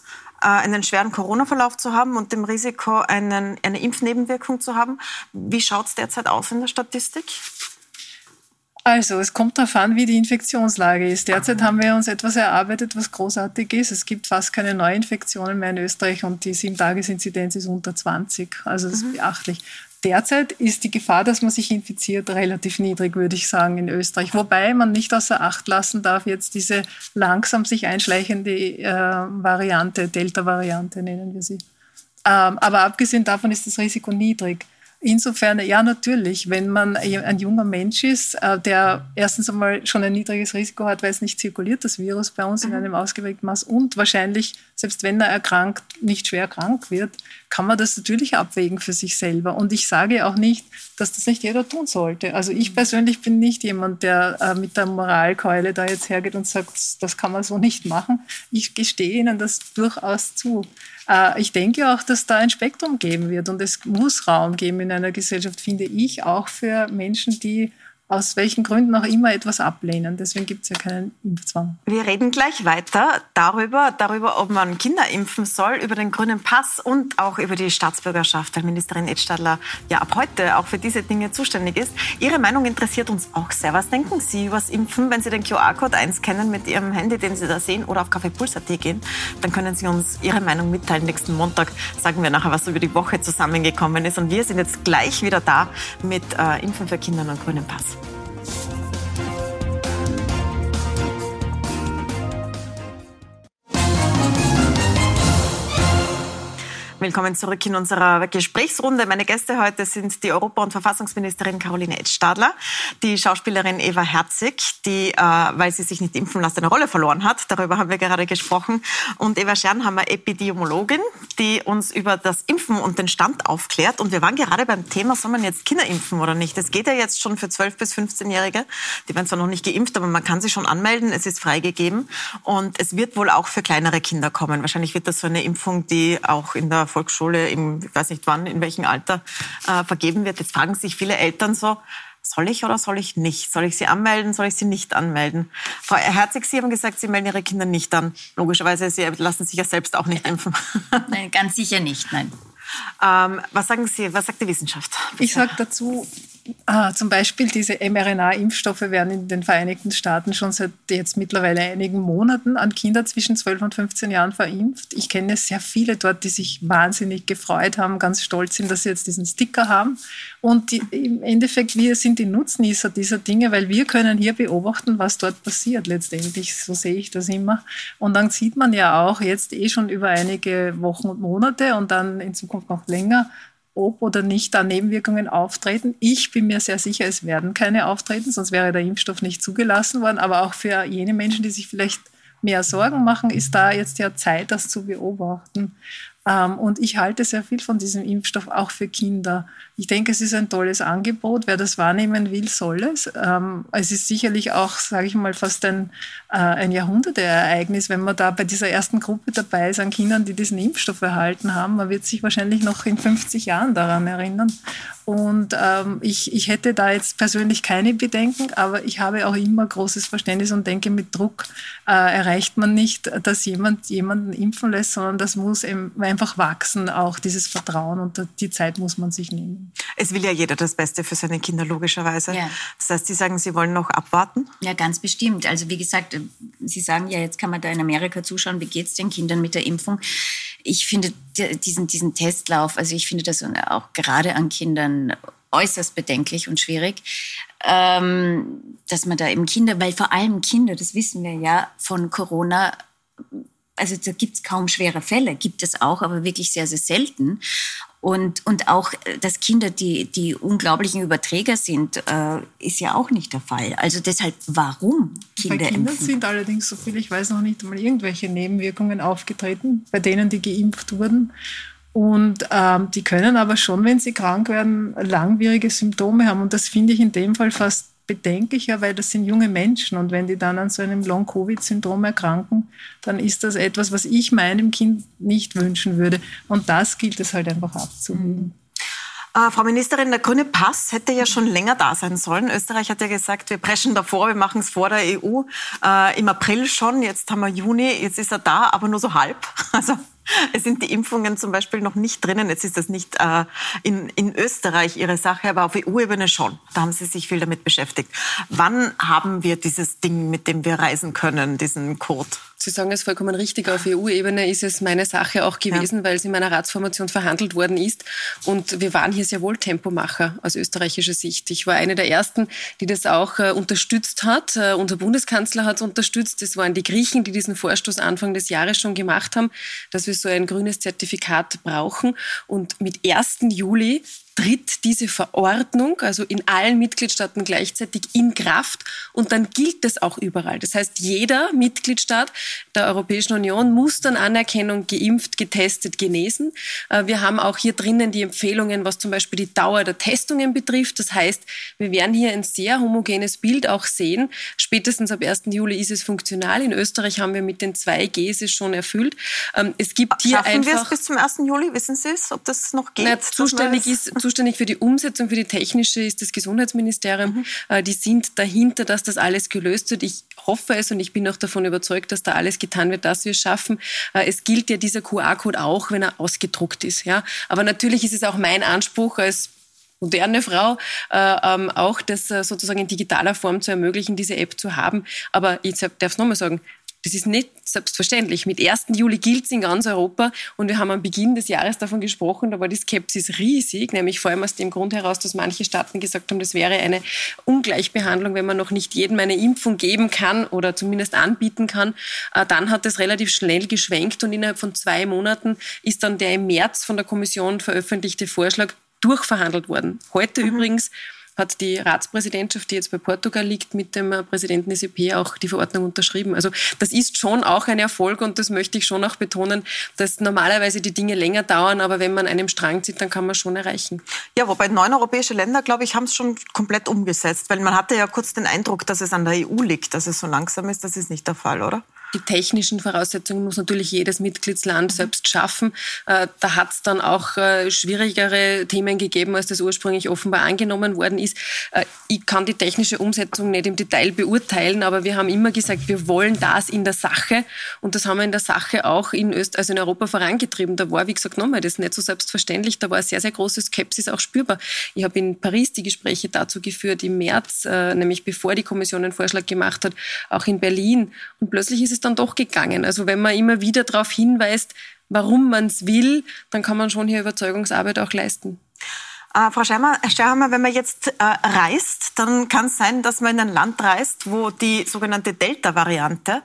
einen schweren Corona-Verlauf zu haben und dem Risiko, einen, eine Impfnebenwirkung zu haben. Wie schaut es derzeit aus in der Statistik? Also, es kommt darauf an, wie die Infektionslage ist. Derzeit haben wir uns etwas erarbeitet, was großartig ist. Es gibt fast keine Neuinfektionen mehr in Österreich und die Sieben-Tages-Inzidenz ist unter 20. Also, das ist mhm. beachtlich. Derzeit ist die Gefahr, dass man sich infiziert, relativ niedrig, würde ich sagen, in Österreich. Wobei man nicht außer Acht lassen darf, jetzt diese langsam sich einschleichende äh, Variante, Delta-Variante nennen wir sie. Ähm, aber abgesehen davon ist das Risiko niedrig. Insofern, ja, natürlich, wenn man ein junger Mensch ist, äh, der erstens einmal schon ein niedriges Risiko hat, weil es nicht zirkuliert, das Virus bei uns in mhm. einem ausgewählten Maß und wahrscheinlich, selbst wenn er erkrankt, nicht schwer krank wird, kann man das natürlich abwägen für sich selber. Und ich sage auch nicht, dass das nicht jeder tun sollte. Also ich mhm. persönlich bin nicht jemand, der äh, mit der Moralkeule da jetzt hergeht und sagt, das kann man so nicht machen. Ich gestehe Ihnen das durchaus zu. Äh, ich denke auch, dass da ein Spektrum geben wird und es muss Raum geben in einer Gesellschaft, finde ich, auch für Menschen, die aus welchen Gründen auch immer etwas ablehnen. Deswegen gibt es ja keinen Impfzwang. Wir reden gleich weiter darüber, darüber, ob man Kinder impfen soll, über den grünen Pass und auch über die Staatsbürgerschaft, weil Ministerin Edstadler ja ab heute auch für diese Dinge zuständig ist. Ihre Meinung interessiert uns auch sehr. Was denken Sie über das Impfen, wenn Sie den QR-Code einscannen mit Ihrem Handy, den Sie da sehen, oder auf kaffeepuls.at gehen? Dann können Sie uns Ihre Meinung mitteilen. Nächsten Montag sagen wir nachher, was über die Woche zusammengekommen ist. Und wir sind jetzt gleich wieder da mit äh, Impfen für Kinder und grünen Pass. Willkommen zurück in unserer Gesprächsrunde. Meine Gäste heute sind die Europa- und Verfassungsministerin Caroline Edstadler, die Schauspielerin Eva Herzig, die, äh, weil sie sich nicht impfen lässt, eine Rolle verloren hat. Darüber haben wir gerade gesprochen. Und Eva Schernhammer, Epidemiologin, die uns über das Impfen und den Stand aufklärt. Und wir waren gerade beim Thema, soll man jetzt Kinder impfen oder nicht? Es geht ja jetzt schon für 12- bis 15-Jährige. Die werden zwar noch nicht geimpft, aber man kann sie schon anmelden. Es ist freigegeben. Und es wird wohl auch für kleinere Kinder kommen. Wahrscheinlich wird das so eine Impfung, die auch in der Volksschule, im, ich weiß nicht wann, in welchem Alter äh, vergeben wird. Jetzt fragen sich viele Eltern so, soll ich oder soll ich nicht? Soll ich sie anmelden, soll ich sie nicht anmelden? Frau Herzig, Sie haben gesagt, Sie melden Ihre Kinder nicht an. Logischerweise, Sie lassen sich ja selbst auch nicht impfen. *laughs* Nein, ganz sicher nicht, nein. Ähm, was sagen Sie, was sagt die Wissenschaft? Ich sage dazu, Ah, zum Beispiel diese mRNA-Impfstoffe werden in den Vereinigten Staaten schon seit jetzt mittlerweile einigen Monaten an Kinder zwischen 12 und 15 Jahren verimpft. Ich kenne sehr viele dort, die sich wahnsinnig gefreut haben, ganz stolz sind, dass sie jetzt diesen Sticker haben. Und die, im Endeffekt, wir sind die Nutznießer dieser Dinge, weil wir können hier beobachten, was dort passiert letztendlich. So sehe ich das immer. Und dann sieht man ja auch jetzt eh schon über einige Wochen und Monate und dann in Zukunft noch länger, ob oder nicht da Nebenwirkungen auftreten. Ich bin mir sehr sicher, es werden keine auftreten, sonst wäre der Impfstoff nicht zugelassen worden. Aber auch für jene Menschen, die sich vielleicht mehr Sorgen machen, ist da jetzt ja Zeit, das zu beobachten. Ähm, und ich halte sehr viel von diesem Impfstoff auch für Kinder. Ich denke, es ist ein tolles Angebot. Wer das wahrnehmen will, soll es. Ähm, es ist sicherlich auch, sage ich mal, fast ein, ein Jahrhunderteereignis, wenn man da bei dieser ersten Gruppe dabei ist an Kindern, die diesen Impfstoff erhalten haben. Man wird sich wahrscheinlich noch in 50 Jahren daran erinnern. Und ähm, ich, ich hätte da jetzt persönlich keine Bedenken, aber ich habe auch immer großes Verständnis und denke, mit Druck äh, erreicht man nicht, dass jemand jemanden impfen lässt, sondern das muss einfach wachsen, auch dieses Vertrauen und die Zeit muss man sich nehmen. Es will ja jeder das Beste für seine Kinder, logischerweise. Ja. Das heißt, Sie sagen, Sie wollen noch abwarten? Ja, ganz bestimmt. Also wie gesagt, Sie sagen ja, jetzt kann man da in Amerika zuschauen, wie geht es den Kindern mit der Impfung ich finde diesen, diesen Testlauf, also ich finde das auch gerade an Kindern äußerst bedenklich und schwierig, ähm, dass man da eben Kinder, weil vor allem Kinder, das wissen wir ja, von Corona also da gibt es kaum schwere Fälle, gibt es auch, aber wirklich sehr, sehr selten. Und, und auch, äh, dass Kinder die, die unglaublichen Überträger sind, äh, ist ja auch nicht der Fall. Also deshalb, warum Kinder Bei Kindern impfen? sind allerdings, so viel ich weiß, noch nicht einmal irgendwelche Nebenwirkungen aufgetreten, bei denen, die geimpft wurden. Und ähm, die können aber schon, wenn sie krank werden, langwierige Symptome haben. Und das finde ich in dem Fall fast bedenklicher, weil das sind junge Menschen und wenn die dann an so einem Long-Covid-Syndrom erkranken, dann ist das etwas, was ich meinem Kind nicht wünschen würde. Und das gilt es halt einfach abzuwägen. Äh, Frau Ministerin, der grüne Pass hätte ja schon länger da sein sollen. Österreich hat ja gesagt, wir preschen davor, wir machen es vor der EU. Äh, Im April schon, jetzt haben wir Juni, jetzt ist er da, aber nur so halb. *laughs* Also *laughs* es sind die Impfungen zum Beispiel noch nicht drinnen. Jetzt ist das nicht äh, in, in Österreich Ihre Sache, aber auf EU-Ebene schon. Da haben Sie sich viel damit beschäftigt. Wann haben wir dieses Ding, mit dem wir reisen können, diesen Code? Sie sagen es vollkommen richtig. Auf EU-Ebene ist es meine Sache auch gewesen, ja. weil es in meiner Ratsformation verhandelt worden ist. Und wir waren hier sehr wohl Tempomacher aus österreichischer Sicht. Ich war eine der ersten, die das auch äh, unterstützt hat. Uh, unser Bundeskanzler hat es unterstützt. Es waren die Griechen, die diesen Vorstoß Anfang des Jahres schon gemacht haben, dass wir so ein grünes Zertifikat brauchen. Und mit 1. Juli tritt diese Verordnung, also in allen Mitgliedstaaten gleichzeitig in Kraft und dann gilt es auch überall. Das heißt, jeder Mitgliedstaat der Europäischen Union muss dann Anerkennung geimpft, getestet, genesen. Äh, wir haben auch hier drinnen die Empfehlungen, was zum Beispiel die Dauer der Testungen betrifft. Das heißt, wir werden hier ein sehr homogenes Bild auch sehen. Spätestens ab 1. Juli ist es funktional. In Österreich haben wir mit den zwei Gs es schon erfüllt. Ähm, es gibt hier Schaffen einfach... wir es bis zum 1. Juli? Wissen Sie es, ob das noch geht? Na, zuständig, ist, zuständig für die Umsetzung, für die technische ist das Gesundheitsministerium. Mhm. Die sind dahinter, dass das alles gelöst wird. Ich hoffe es und ich bin auch davon überzeugt, dass da alles getan wird, dass wir es schaffen. Äh, es gilt ja dieser QR-Code auch, wenn er ausgedruckt ist. Ja? Aber natürlich ist es auch mein Anspruch als moderne Frau, äh, ähm, auch das äh, sozusagen in digitaler Form zu ermöglichen, diese App zu haben. Aber ich darf es nochmal sagen, das ist nicht selbstverständlich. Mit 1. Juli gilt es in ganz Europa und wir haben am Beginn des Jahres davon gesprochen, da war die Skepsis riesig, nämlich vor allem aus dem Grund heraus, dass manche Staaten gesagt haben, das wäre eine Ungleichbehandlung, wenn man noch nicht jedem eine Impfung geben kann oder zumindest anbieten kann. Äh, dann hat es relativ schnell geschwenkt und innerhalb von zwei Monaten ist dann der im März von der Kommission veröffentlichte Vorschlag durchverhandelt worden. Heute mhm. übrigens hat die Ratspräsidentschaft, die jetzt bei Portugal liegt, mit dem äh, Präsidenten des EP auch die Verordnung unterschrieben. Also das ist schon auch ein Erfolg und das möchte ich schon auch betonen, dass normalerweise die Dinge länger dauern, aber wenn man einem Strang zieht, dann kann man schon erreichen. Ja, wobei neun europäische Länder, glaube ich, haben es schon komplett umgesetzt, weil man hatte ja kurz den Eindruck, dass es an der EU liegt, dass es so langsam ist. Das ist nicht der Fall, oder? Die technischen Voraussetzungen muss natürlich jedes Mitgliedsland selbst schaffen. Äh, da hat es dann auch äh, schwierigere Themen gegeben, als das ursprünglich offenbar angenommen worden ist. Äh, ich kann die technische Umsetzung nicht im Detail beurteilen, aber wir haben immer gesagt, wir wollen das in der Sache. Und das haben wir in der Sache auch in, Öst also in Europa vorangetrieben. Da war, wie gesagt, nochmal das nicht so selbstverständlich. Da war sehr, sehr große Skepsis auch spürbar. Ich habe in Paris die Gespräche dazu geführt, im März, nämlich bevor die Kommission einen Vorschlag gemacht hat, auch in Berlin. Und plötzlich ist es dann doch gegangen. Also wenn man immer wieder darauf hinweist, warum man es will, dann kann man schon hier Überzeugungsarbeit auch leisten. Äh, Frau Scheimer, wenn man jetzt äh, reist, dann kann es sein, dass man in ein Land reist, wo die sogenannte Delta-Variante,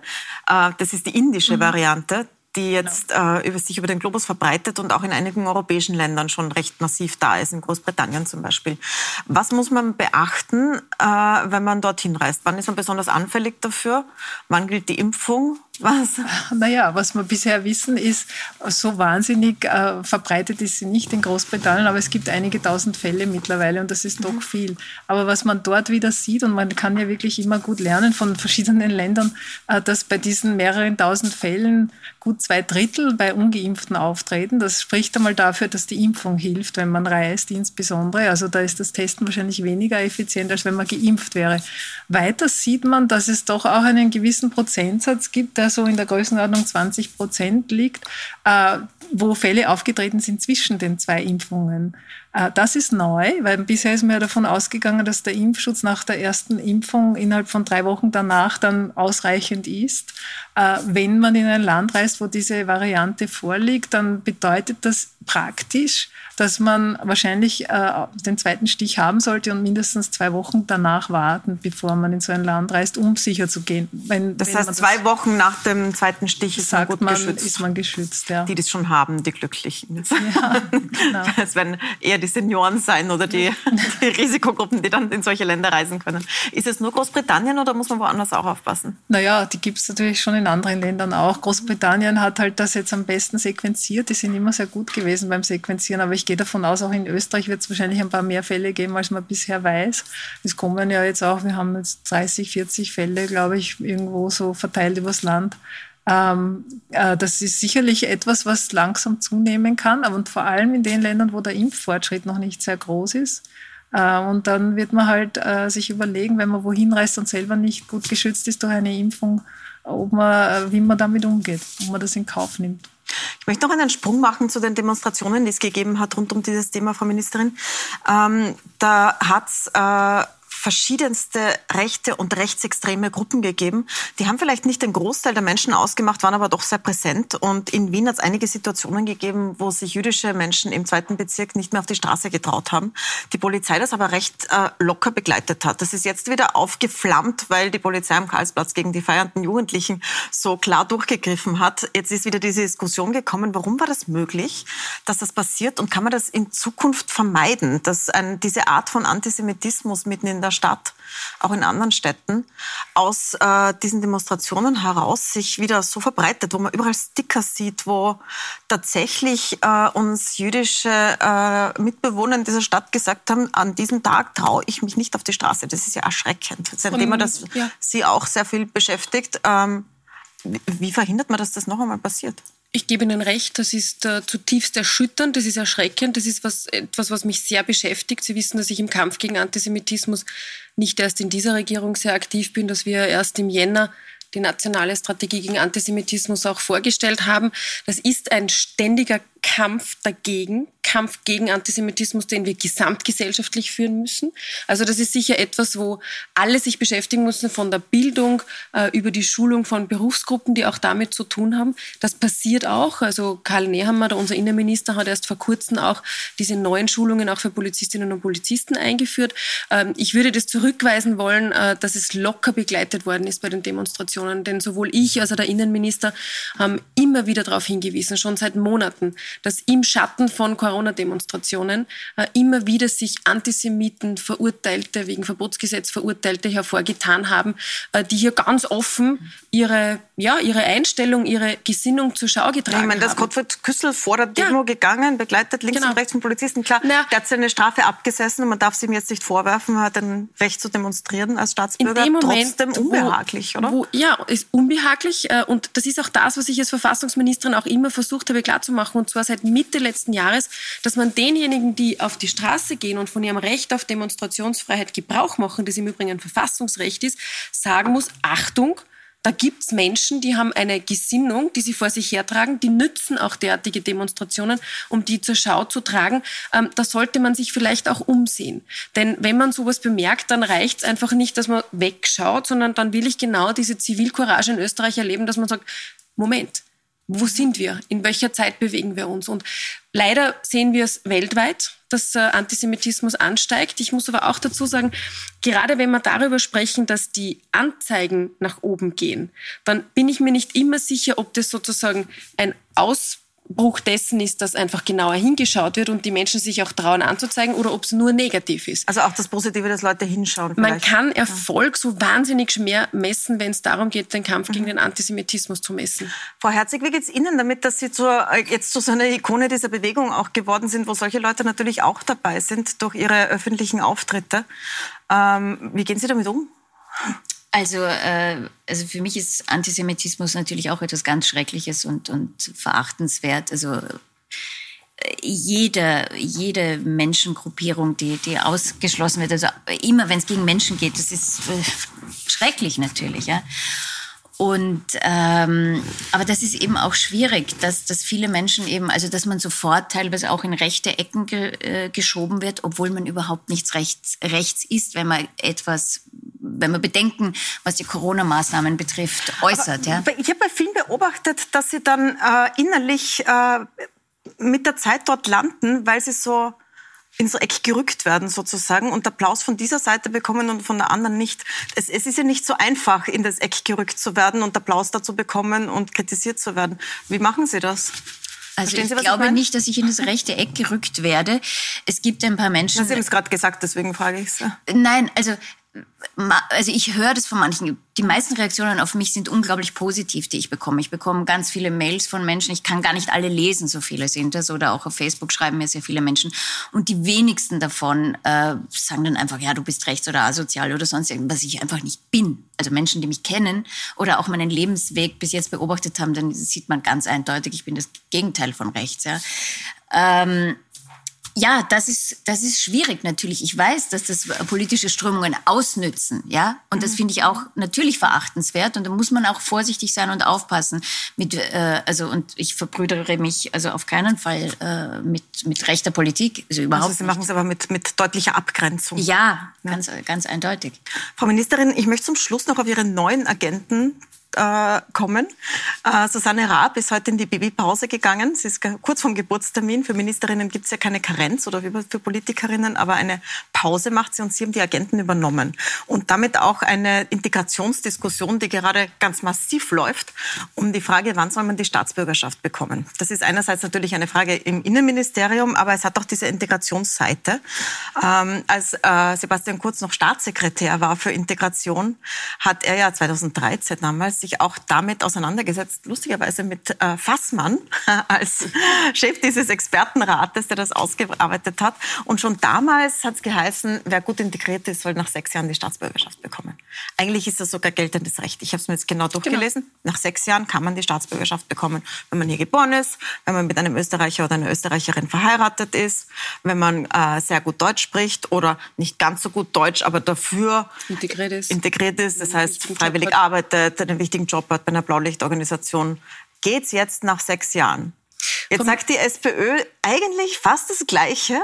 äh, das ist die indische mhm. Variante, die jetzt genau. äh, über sich über den Globus verbreitet und auch in einigen europäischen Ländern schon recht massiv da ist, in Großbritannien zum Beispiel. Was muss man beachten, äh, wenn man dorthin reist? Wann ist man besonders anfällig dafür? Wann gilt die Impfung? Was? Naja, was wir bisher wissen, ist, so wahnsinnig äh, verbreitet ist sie nicht in Großbritannien, aber es gibt einige tausend Fälle mittlerweile und das ist doch mhm. viel. Aber was man dort wieder sieht, und man kann ja wirklich immer gut lernen von verschiedenen *laughs* Ländern, äh, dass bei diesen mehreren tausend Fällen gut zwei Drittel bei Ungeimpften auftreten. Das spricht einmal dafür, dass die Impfung hilft, wenn man reist, insbesondere. Also da ist das Testen wahrscheinlich weniger effizient, als wenn man geimpft wäre. Weiter sieht man, dass es doch auch einen gewissen Prozentsatz gibt, der so in der Größenordnung 20 Prozent liegt, äh, wo Fälle aufgetreten sind zwischen den zwei Impfungen. Äh, das ist neu, weil bisher ist man ja davon ausgegangen, dass der Impfschutz nach der ersten Impfung innerhalb von drei Wochen danach dann ausreichend ist. Äh, wenn man in ein Land reist, wo diese Variante vorliegt, dann bedeutet das praktisch, dass man wahrscheinlich äh, den zweiten Stich haben sollte und mindestens zwei Wochen danach warten, bevor man in so ein Land reist, um sicher zu gehen. Wenn, das heißt, zwei das Wochen nach dem zweiten Stich ist man gut man, geschützt. Ist man geschützt ja. Die das schon haben, die Glücklichen. *laughs* Ja, genau. *laughs* Das werden eher die Senioren sein oder die, *laughs* die Risikogruppen, die dann in solche Länder reisen können. Ist es nur Großbritannien oder muss man woanders auch aufpassen? Naja, die gibt es natürlich schon in anderen Ländern auch. Großbritannien hat halt das jetzt am besten sequenziert. Die sind immer sehr gut gewesen beim Sequenzieren, aber ich ich gehe davon aus, auch in Österreich wird es wahrscheinlich ein paar mehr Fälle geben, als man bisher weiß. Es kommen ja jetzt auch, wir haben jetzt 30, 40 Fälle, glaube ich, irgendwo so verteilt übers Land. Ähm, äh, das ist sicherlich etwas, was langsam zunehmen kann, aber und vor allem in den Ländern, wo der Impffortschritt noch nicht sehr groß ist. Äh, und dann wird man halt äh, sich überlegen, wenn man wohin reist und selber nicht gut geschützt ist durch eine Impfung, ob man, äh, wie man damit umgeht, ob man das in Kauf nimmt. Ich möchte noch einen Sprung machen zu den Demonstrationen, die es gegeben hat rund um dieses Thema, Frau Ministerin. Ähm, da hat es äh, verschiedenste rechte und rechtsextreme Gruppen gegeben. Die haben vielleicht nicht den Großteil der Menschen ausgemacht, waren aber doch sehr präsent. Und in Wien hat es einige Situationen gegeben, wo sich jüdische Menschen im zweiten Bezirk nicht mehr auf die Straße getraut haben. Die Polizei das aber recht äh, locker begleitet hat. Das ist jetzt wieder aufgeflammt, weil die Polizei am Karlsplatz gegen die feiernden Jugendlichen so klar durchgegriffen hat. Jetzt ist wieder diese Diskussion gekommen, warum war das möglich, dass das passiert und kann man das in Zukunft vermeiden, dass ein, diese Art von Antisemitismus mitten in der Stadt, auch in anderen Städten, aus äh, diesen Demonstrationen heraus sich wieder so verbreitet, wo man überall Sticker sieht, wo tatsächlich äh, uns jüdische äh, Mitbewohner in dieser Stadt gesagt haben, an diesem Tag traue ich mich nicht auf die Straße. Das ist ja erschreckend. Das ist ein Und, Thema, das ja. Sie auch sehr viel beschäftigt. Ähm, wie verhindert man, dass das noch einmal passiert? Ich gebe Ihnen recht, das ist äh, zutiefst erschütternd, das ist erschreckend, das ist was, etwas, was mich sehr beschäftigt. Sie wissen, dass ich im Kampf gegen Antisemitismus nicht erst in dieser Regierung sehr aktiv bin, dass wir erst im Jänner die nationale Strategie gegen Antisemitismus auch vorgestellt haben. Das ist ein ständiger Kampf dagegen, Kampf gegen Antisemitismus, den wir gesamtgesellschaftlich führen müssen. Also das ist sicher etwas, wo alle sich beschäftigen müssen, von der Bildung äh, über die Schulung von Berufsgruppen, die auch damit zu tun haben. Das passiert auch. Also Karl Nehammer, unser Innenminister, hat erst vor kurzem auch diese neuen Schulungen auch für Polizistinnen und Polizisten eingeführt. Ähm, ich würde das zurückweisen wollen, äh, dass es locker begleitet worden ist bei den Demonstrationen, denn sowohl ich als auch der Innenminister haben immer wieder darauf hingewiesen, schon seit Monaten, dass im Schatten von Corona-Demonstrationen äh, immer wieder sich Antisemiten, Verurteilte, wegen Verbotsgesetz Verurteilte hervorgetan haben, äh, die hier ganz offen ihre, ja, ihre Einstellung, ihre Gesinnung zur Schau getragen haben. Ich meine, das Gottfried Küssel vor der Demo ja. gegangen, begleitet links genau. und rechts von Polizisten. Klar, Na, der hat seine Strafe abgesessen und man darf es ihm jetzt nicht vorwerfen, er hat ein Recht zu demonstrieren als Staatsbürger. Moment, Trotzdem unbehaglich, wo, oder? Wo, ja, ist unbehaglich äh, und das ist auch das, was ich als Verfassungsministerin auch immer versucht habe klarzumachen und zwar war seit Mitte letzten Jahres, dass man denjenigen, die auf die Straße gehen und von ihrem Recht auf Demonstrationsfreiheit Gebrauch machen, das im Übrigen ein Verfassungsrecht ist, sagen muss, Achtung, da gibt es Menschen, die haben eine Gesinnung, die sie vor sich hertragen, die nützen auch derartige Demonstrationen, um die zur Schau zu tragen. Ähm, da sollte man sich vielleicht auch umsehen. Denn wenn man sowas bemerkt, dann reicht es einfach nicht, dass man wegschaut, sondern dann will ich genau diese Zivilcourage in Österreich erleben, dass man sagt, Moment, wo sind wir? In welcher Zeit bewegen wir uns? Und leider sehen wir es weltweit, dass äh, Antisemitismus ansteigt. Ich muss aber auch dazu sagen, gerade wenn wir darüber sprechen, dass die Anzeigen nach oben gehen, dann bin ich mir nicht immer sicher, ob das sozusagen ein Aus Bruch dessen ist, dass einfach genauer hingeschaut wird und die Menschen sich auch trauen anzuzeigen oder ob es nur negativ ist. Also auch das Positive, dass Leute hinschauen. Vielleicht. Man kann Erfolg so wahnsinnig schwer messen, wenn es darum geht, den Kampf gegen mhm. den Antisemitismus zu messen. Frau Herzig, wie geht es Ihnen damit, dass Sie zur, äh, jetzt zu so einer Ikone dieser Bewegung auch geworden sind, wo solche Leute natürlich auch dabei sind durch ihre öffentlichen Auftritte? Ähm, wie gehen Sie damit um? Also, äh, also für mich ist Antisemitismus natürlich auch etwas ganz Schreckliches und, und verachtenswert. Also äh, jede, jede Menschengruppierung, die, die ausgeschlossen wird, also immer wenn es gegen Menschen geht, das ist äh, schrecklich natürlich. Ja? Und ähm, aber das ist eben auch schwierig, dass, dass viele Menschen eben, also dass man sofort teilweise auch in rechte Ecken ge, äh, geschoben wird, obwohl man überhaupt nichts rechts, rechts ist, wenn man etwas, wenn man Bedenken, was die Corona-Maßnahmen betrifft, äußert. ja. Ich habe bei vielen beobachtet, dass sie dann äh, innerlich äh, mit der Zeit dort landen, weil sie so ins Eck gerückt werden sozusagen und Applaus von dieser Seite bekommen und von der anderen nicht. Es, es, ist ja nicht so einfach, in das Eck gerückt zu werden und Applaus dazu bekommen und kritisiert zu werden. Wie machen Sie das? Also ich glaube ich nicht, dass ich in das rechte Eck gerückt werde. Es gibt ein paar Menschen. Sie haben es gerade gesagt, deswegen frage ich es. Nein, also also ich höre das von manchen. Die meisten Reaktionen auf mich sind unglaublich positiv, die ich bekomme. Ich bekomme ganz viele Mails von Menschen. Ich kann gar nicht alle lesen, so viele sind das. Oder auch auf Facebook schreiben mir sehr viele Menschen. Und die wenigsten davon äh, sagen dann einfach, ja, du bist rechts oder asozial oder sonst irgendwas, was ich einfach nicht bin. Also Menschen, die mich kennen oder auch meinen Lebensweg bis jetzt beobachtet haben, dann sieht man ganz eindeutig, ich bin das Gegenteil von rechts. Ja. Ähm, Ja, das ist, das ist schwierig natürlich. Ich weiß, dass das politische Strömungen ausnützen, ja. Und das mhm. finde ich auch natürlich verachtenswert. Und da muss man auch vorsichtig sein und aufpassen. Mit, äh, also, und ich verbrüdere mich also auf keinen Fall äh, mit, mit rechter Politik. Also überhaupt also Sie machen es aber mit, mit deutlicher Abgrenzung. Ja, ja, Ganz, ganz eindeutig. Frau Ministerin, ich möchte zum Schluss noch auf Ihre neuen Agenten äh, kommen. Äh, Susanne Raab ist heute in die Babypause gegangen. Sie ist kurz vom Geburtstermin. Für Ministerinnen gibt es ja keine Karenz oder für Politikerinnen, aber eine Pause macht sie und sie haben die Agenten übernommen. Und damit auch eine Integrationsdiskussion, die gerade ganz massiv läuft, um die Frage, wann soll man die Staatsbürgerschaft bekommen. Das ist einerseits natürlich eine Frage im Innenministerium, aber es hat auch diese Integrationsseite. Ähm, als äh, Sebastian Kurz noch Staatssekretär war für Integration, hat er ja 2013 damals sich auch damit auseinandergesetzt, lustigerweise mit äh, Fassmann *laughs* als Chef dieses Expertenrates, der das ausgearbeitet hat. Und schon damals hat es geheißen, wer gut integriert ist, soll nach sechs Jahren die Staatsbürgerschaft bekommen. Eigentlich ist das sogar geltendes Recht. Ich habe es mir jetzt genau durchgelesen. Genau. Nach sechs Jahren kann man die Staatsbürgerschaft bekommen, wenn man hier geboren ist, wenn man mit einem Österreicher oder einer Österreicherin verheiratet ist, wenn man äh, sehr gut Deutsch spricht oder nicht ganz so gut Deutsch, aber dafür integriert ist. Integriert ist das heißt, freiwillig arbeitet, einen wichtigen Job hat bei einer Blaulichtorganisation. Geht's jetzt nach sechs Jahren? Jetzt sagt die SPÖ eigentlich fast das Gleiche,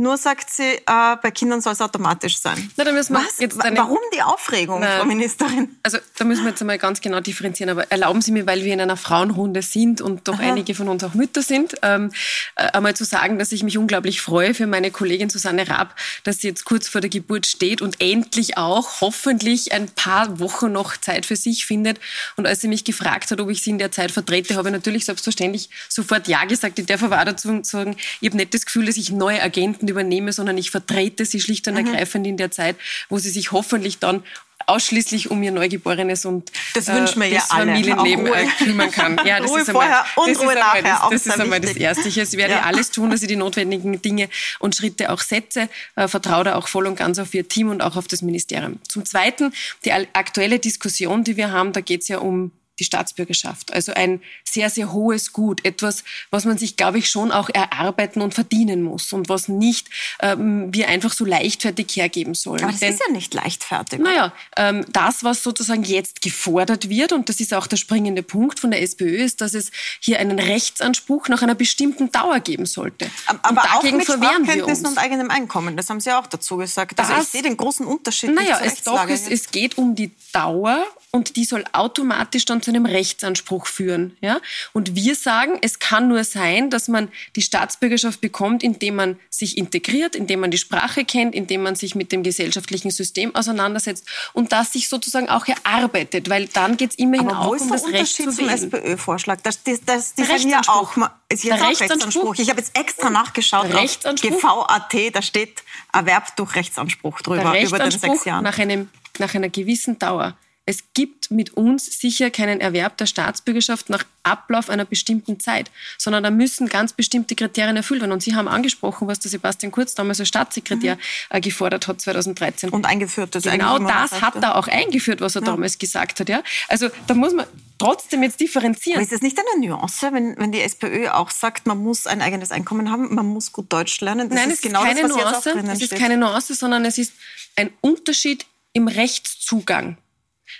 nur sagt sie, äh, bei Kindern soll es automatisch sein. Na, Was? Warum die Aufregung, Na, Frau Ministerin? Also da müssen wir jetzt einmal ganz genau differenzieren. Aber erlauben Sie mir, weil wir in einer Frauenrunde sind und doch Aha. einige von uns auch Mütter sind, ähm, äh, einmal zu sagen, dass ich mich unglaublich freue für meine Kollegin Susanne Raab, dass sie jetzt kurz vor der Geburt steht und endlich auch hoffentlich ein paar Wochen noch Zeit für sich findet. Und als sie mich gefragt hat, ob ich sie in der Zeit vertrete, habe ich natürlich selbstverständlich sofort Ja gesagt. Ich darf aber auch dazu sagen, ich habe nicht das Gefühl, dass ich neue Agenten übernehme, sondern ich vertrete sie schlicht und mhm. ergreifend in der Zeit, wo sie sich hoffentlich dann ausschließlich um ihr Neugeborenes und das äh, wünschen wir ja Familienleben äh, kümmern kann. Ja, das Ruhe ist einmal, vorher und das Ruhe nachher. Das, das ist einmal das Erste. Ich werde ja. alles tun, dass ich die notwendigen Dinge und Schritte auch setze. Äh, vertraue da auch voll und ganz auf ihr Team und auch auf das Ministerium. Zum Zweiten, die aktuelle Diskussion, die wir haben, da geht es ja um die Staatsbürgerschaft. Also ein sehr, sehr hohes Gut. Etwas, was man sich, glaube ich, schon auch erarbeiten und verdienen muss und was nicht ähm, wir einfach so leichtfertig hergeben sollen. Aber das Denn, ist ja nicht leichtfertig. Naja, ähm, das, was sozusagen jetzt gefordert wird, und das ist auch der springende Punkt von der SPÖ, ist, dass es hier einen Rechtsanspruch nach einer bestimmten Dauer geben sollte. Aber und dagegen auch mit verwehren wir uns. und eigenem Einkommen, das haben Sie auch dazu gesagt. Also das, ich sehe den großen Unterschied. Naja, es, doch, es, es geht um die Dauer und die soll automatisch dann zu einem Rechtsanspruch führen. Ja? Und wir sagen, es kann nur sein, dass man die Staatsbürgerschaft bekommt, indem man sich integriert, indem man die Sprache kennt, indem man sich mit dem gesellschaftlichen System auseinandersetzt und das sich sozusagen auch erarbeitet, weil dann geht es immerhin Aber auch um das Recht zu wählen. zum SPÖ-Vorschlag? Das, das, das, die sind ja auch, ist jetzt auch Rechtsanspruch. Ich habe jetzt extra nachgeschaut Rechtsanspruch. GVAT, da steht Erwerb durch Rechtsanspruch drüber über den sechs Jahren. Nach, einem, nach einer gewissen Dauer es gibt mit uns sicher keinen Erwerb der Staatsbürgerschaft nach Ablauf einer bestimmten Zeit, sondern da müssen ganz bestimmte Kriterien erfüllt werden. Und Sie haben angesprochen, was der Sebastian Kurz damals als Staatssekretär mhm. Äh, gefordert hat 2013. Und eingeführt. Das genau das hat er auch eingeführt, was er ja. damals gesagt hat. Ja? Also da muss man trotzdem jetzt differenzieren. Aber ist das nicht eine Nuance, wenn, wenn die SPÖ auch sagt, man muss ein eigenes Einkommen haben, man muss gut Deutsch lernen? Das Nein, ist es genau ist keine das, Nuance. Es ist steht. keine Nuance, sondern es ist ein Unterschied im Rechtszugang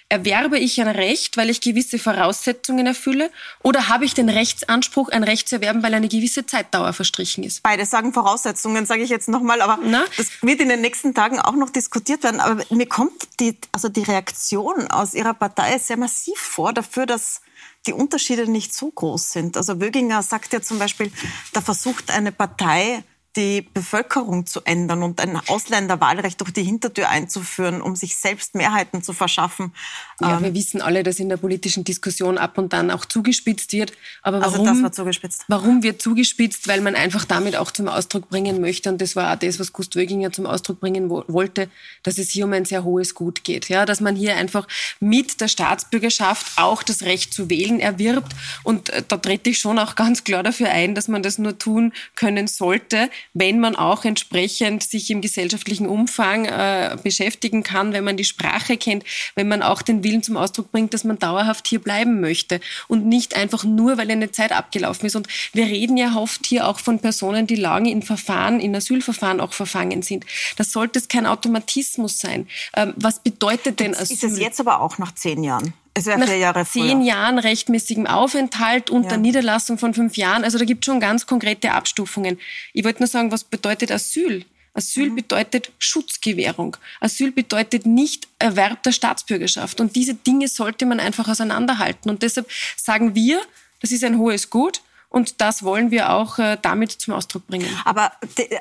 erwerbe ich ein Recht, weil ich gewisse Voraussetzungen erfülle, oder habe ich den Rechtsanspruch, ein Recht zu erwerben, weil eine gewisse Zeitdauer verstrichen ist? Beide sagen Voraussetzungen, sage ich jetzt nochmal, aber Na? das wird in den nächsten Tagen auch noch diskutiert werden. Aber mir kommt die, also die Reaktion aus Ihrer Partei sehr massiv vor dafür, dass die Unterschiede nicht so groß sind. Also Wöginger sagt ja zum Beispiel, da versucht eine Partei die Bevölkerung zu ändern und ein Ausländerwahlrecht durch die Hintertür einzuführen, um sich selbst Mehrheiten zu verschaffen. Ja, ähm, wir wissen alle, dass in der politischen Diskussion ab und an auch zugespitzt wird. Aber warum, also das war zugespitzt. Warum wird zugespitzt? Weil man einfach damit auch zum Ausdruck bringen möchte, und das war auch das, was Gust Wöginger zum Ausdruck bringen wollte, dass es hier um ein sehr hohes Gut geht. Ja, dass man hier einfach mit der Staatsbürgerschaft auch das Recht zu wählen erwirbt. Und äh, da trete ich schon auch ganz klar dafür ein, dass man das nur tun können sollte, wenn man auch entsprechend sich im gesellschaftlichen Umfang äh, beschäftigen kann, wenn man die Sprache kennt, wenn man auch den Willen zum Ausdruck bringt, dass man dauerhaft hier bleiben möchte und nicht einfach nur, weil eine Zeit abgelaufen ist. Und wir reden ja oft hier auch von Personen, die lange in Verfahren, in Asylverfahren auch verfangen sind. Das sollte es kein Automatismus sein. Ähm, was bedeutet denn Asyl? Ist es jetzt aber auch nach zehn Jahren? Es wäre vier Jahre früher. zehn Jahren rechtmäßigem Aufenthalt unter ja. Niederlassung von fünf Jahren. Also da gibt es schon ganz konkrete Abstufungen. Ich wollte nur sagen, was bedeutet Asyl? Asyl mhm. bedeutet Schutzgewährung. Asyl bedeutet nicht Erwerb der Staatsbürgerschaft. Und diese Dinge sollte man einfach auseinanderhalten. Und deshalb sagen wir, das ist ein hohes Gut. Und das wollen wir auch äh, damit zum Ausdruck bringen. Aber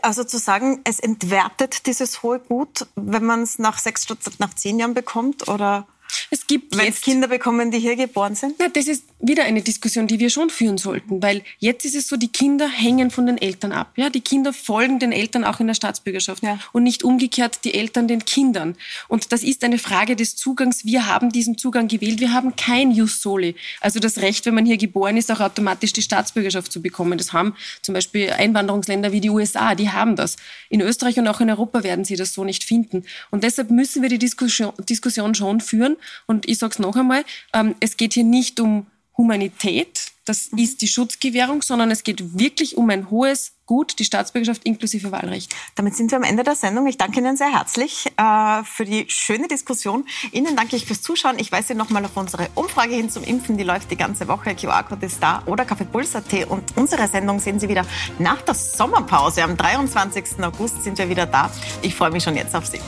also zu sagen, es entwertet dieses hohe Gut, wenn man es nach sechs statt nach zehn Jahren bekommt, oder? Es gibt Wenn es Kinder bekommen, die hier geboren sind? Ja, das ist wieder eine Diskussion, die wir schon führen sollten, weil jetzt ist es so, die Kinder hängen von den Eltern ab. Ja, die Kinder folgen den Eltern auch in der Staatsbürgerschaft ja. und nicht umgekehrt die Eltern den Kindern. Und das ist eine Frage des Zugangs. Wir haben diesen Zugang gewählt. Wir haben kein Jus soli, also das Recht, wenn man hier geboren ist, auch automatisch die Staatsbürgerschaft zu bekommen. Das haben zum Beispiel Einwanderungsländer wie die USA, die haben das. In Österreich und auch in Europa werden sie das so nicht finden. Und deshalb müssen wir die Diskussion, Diskussion schon führen. Und ich sage es noch einmal, ähm, es geht hier nicht um Humanität, das mhm. ist die Schutzgewährung, sondern es geht wirklich um ein hohes Gut, die Staatsbürgerschaft inklusive Wahlrecht. Damit sind wir am Ende der Sendung. Ich danke Ihnen sehr herzlich äh, für die schöne Diskussion. Ihnen danke ich fürs Zuschauen. Ich weise nochmal auf unsere Umfrage hin zum Impfen. Die läuft die ganze Woche. QR-Code ist da oder kaffeepuls.at. Und unsere Sendung sehen Sie wieder nach der Sommerpause. Am 23. August sind wir wieder da. Ich freue mich schon jetzt auf Sie.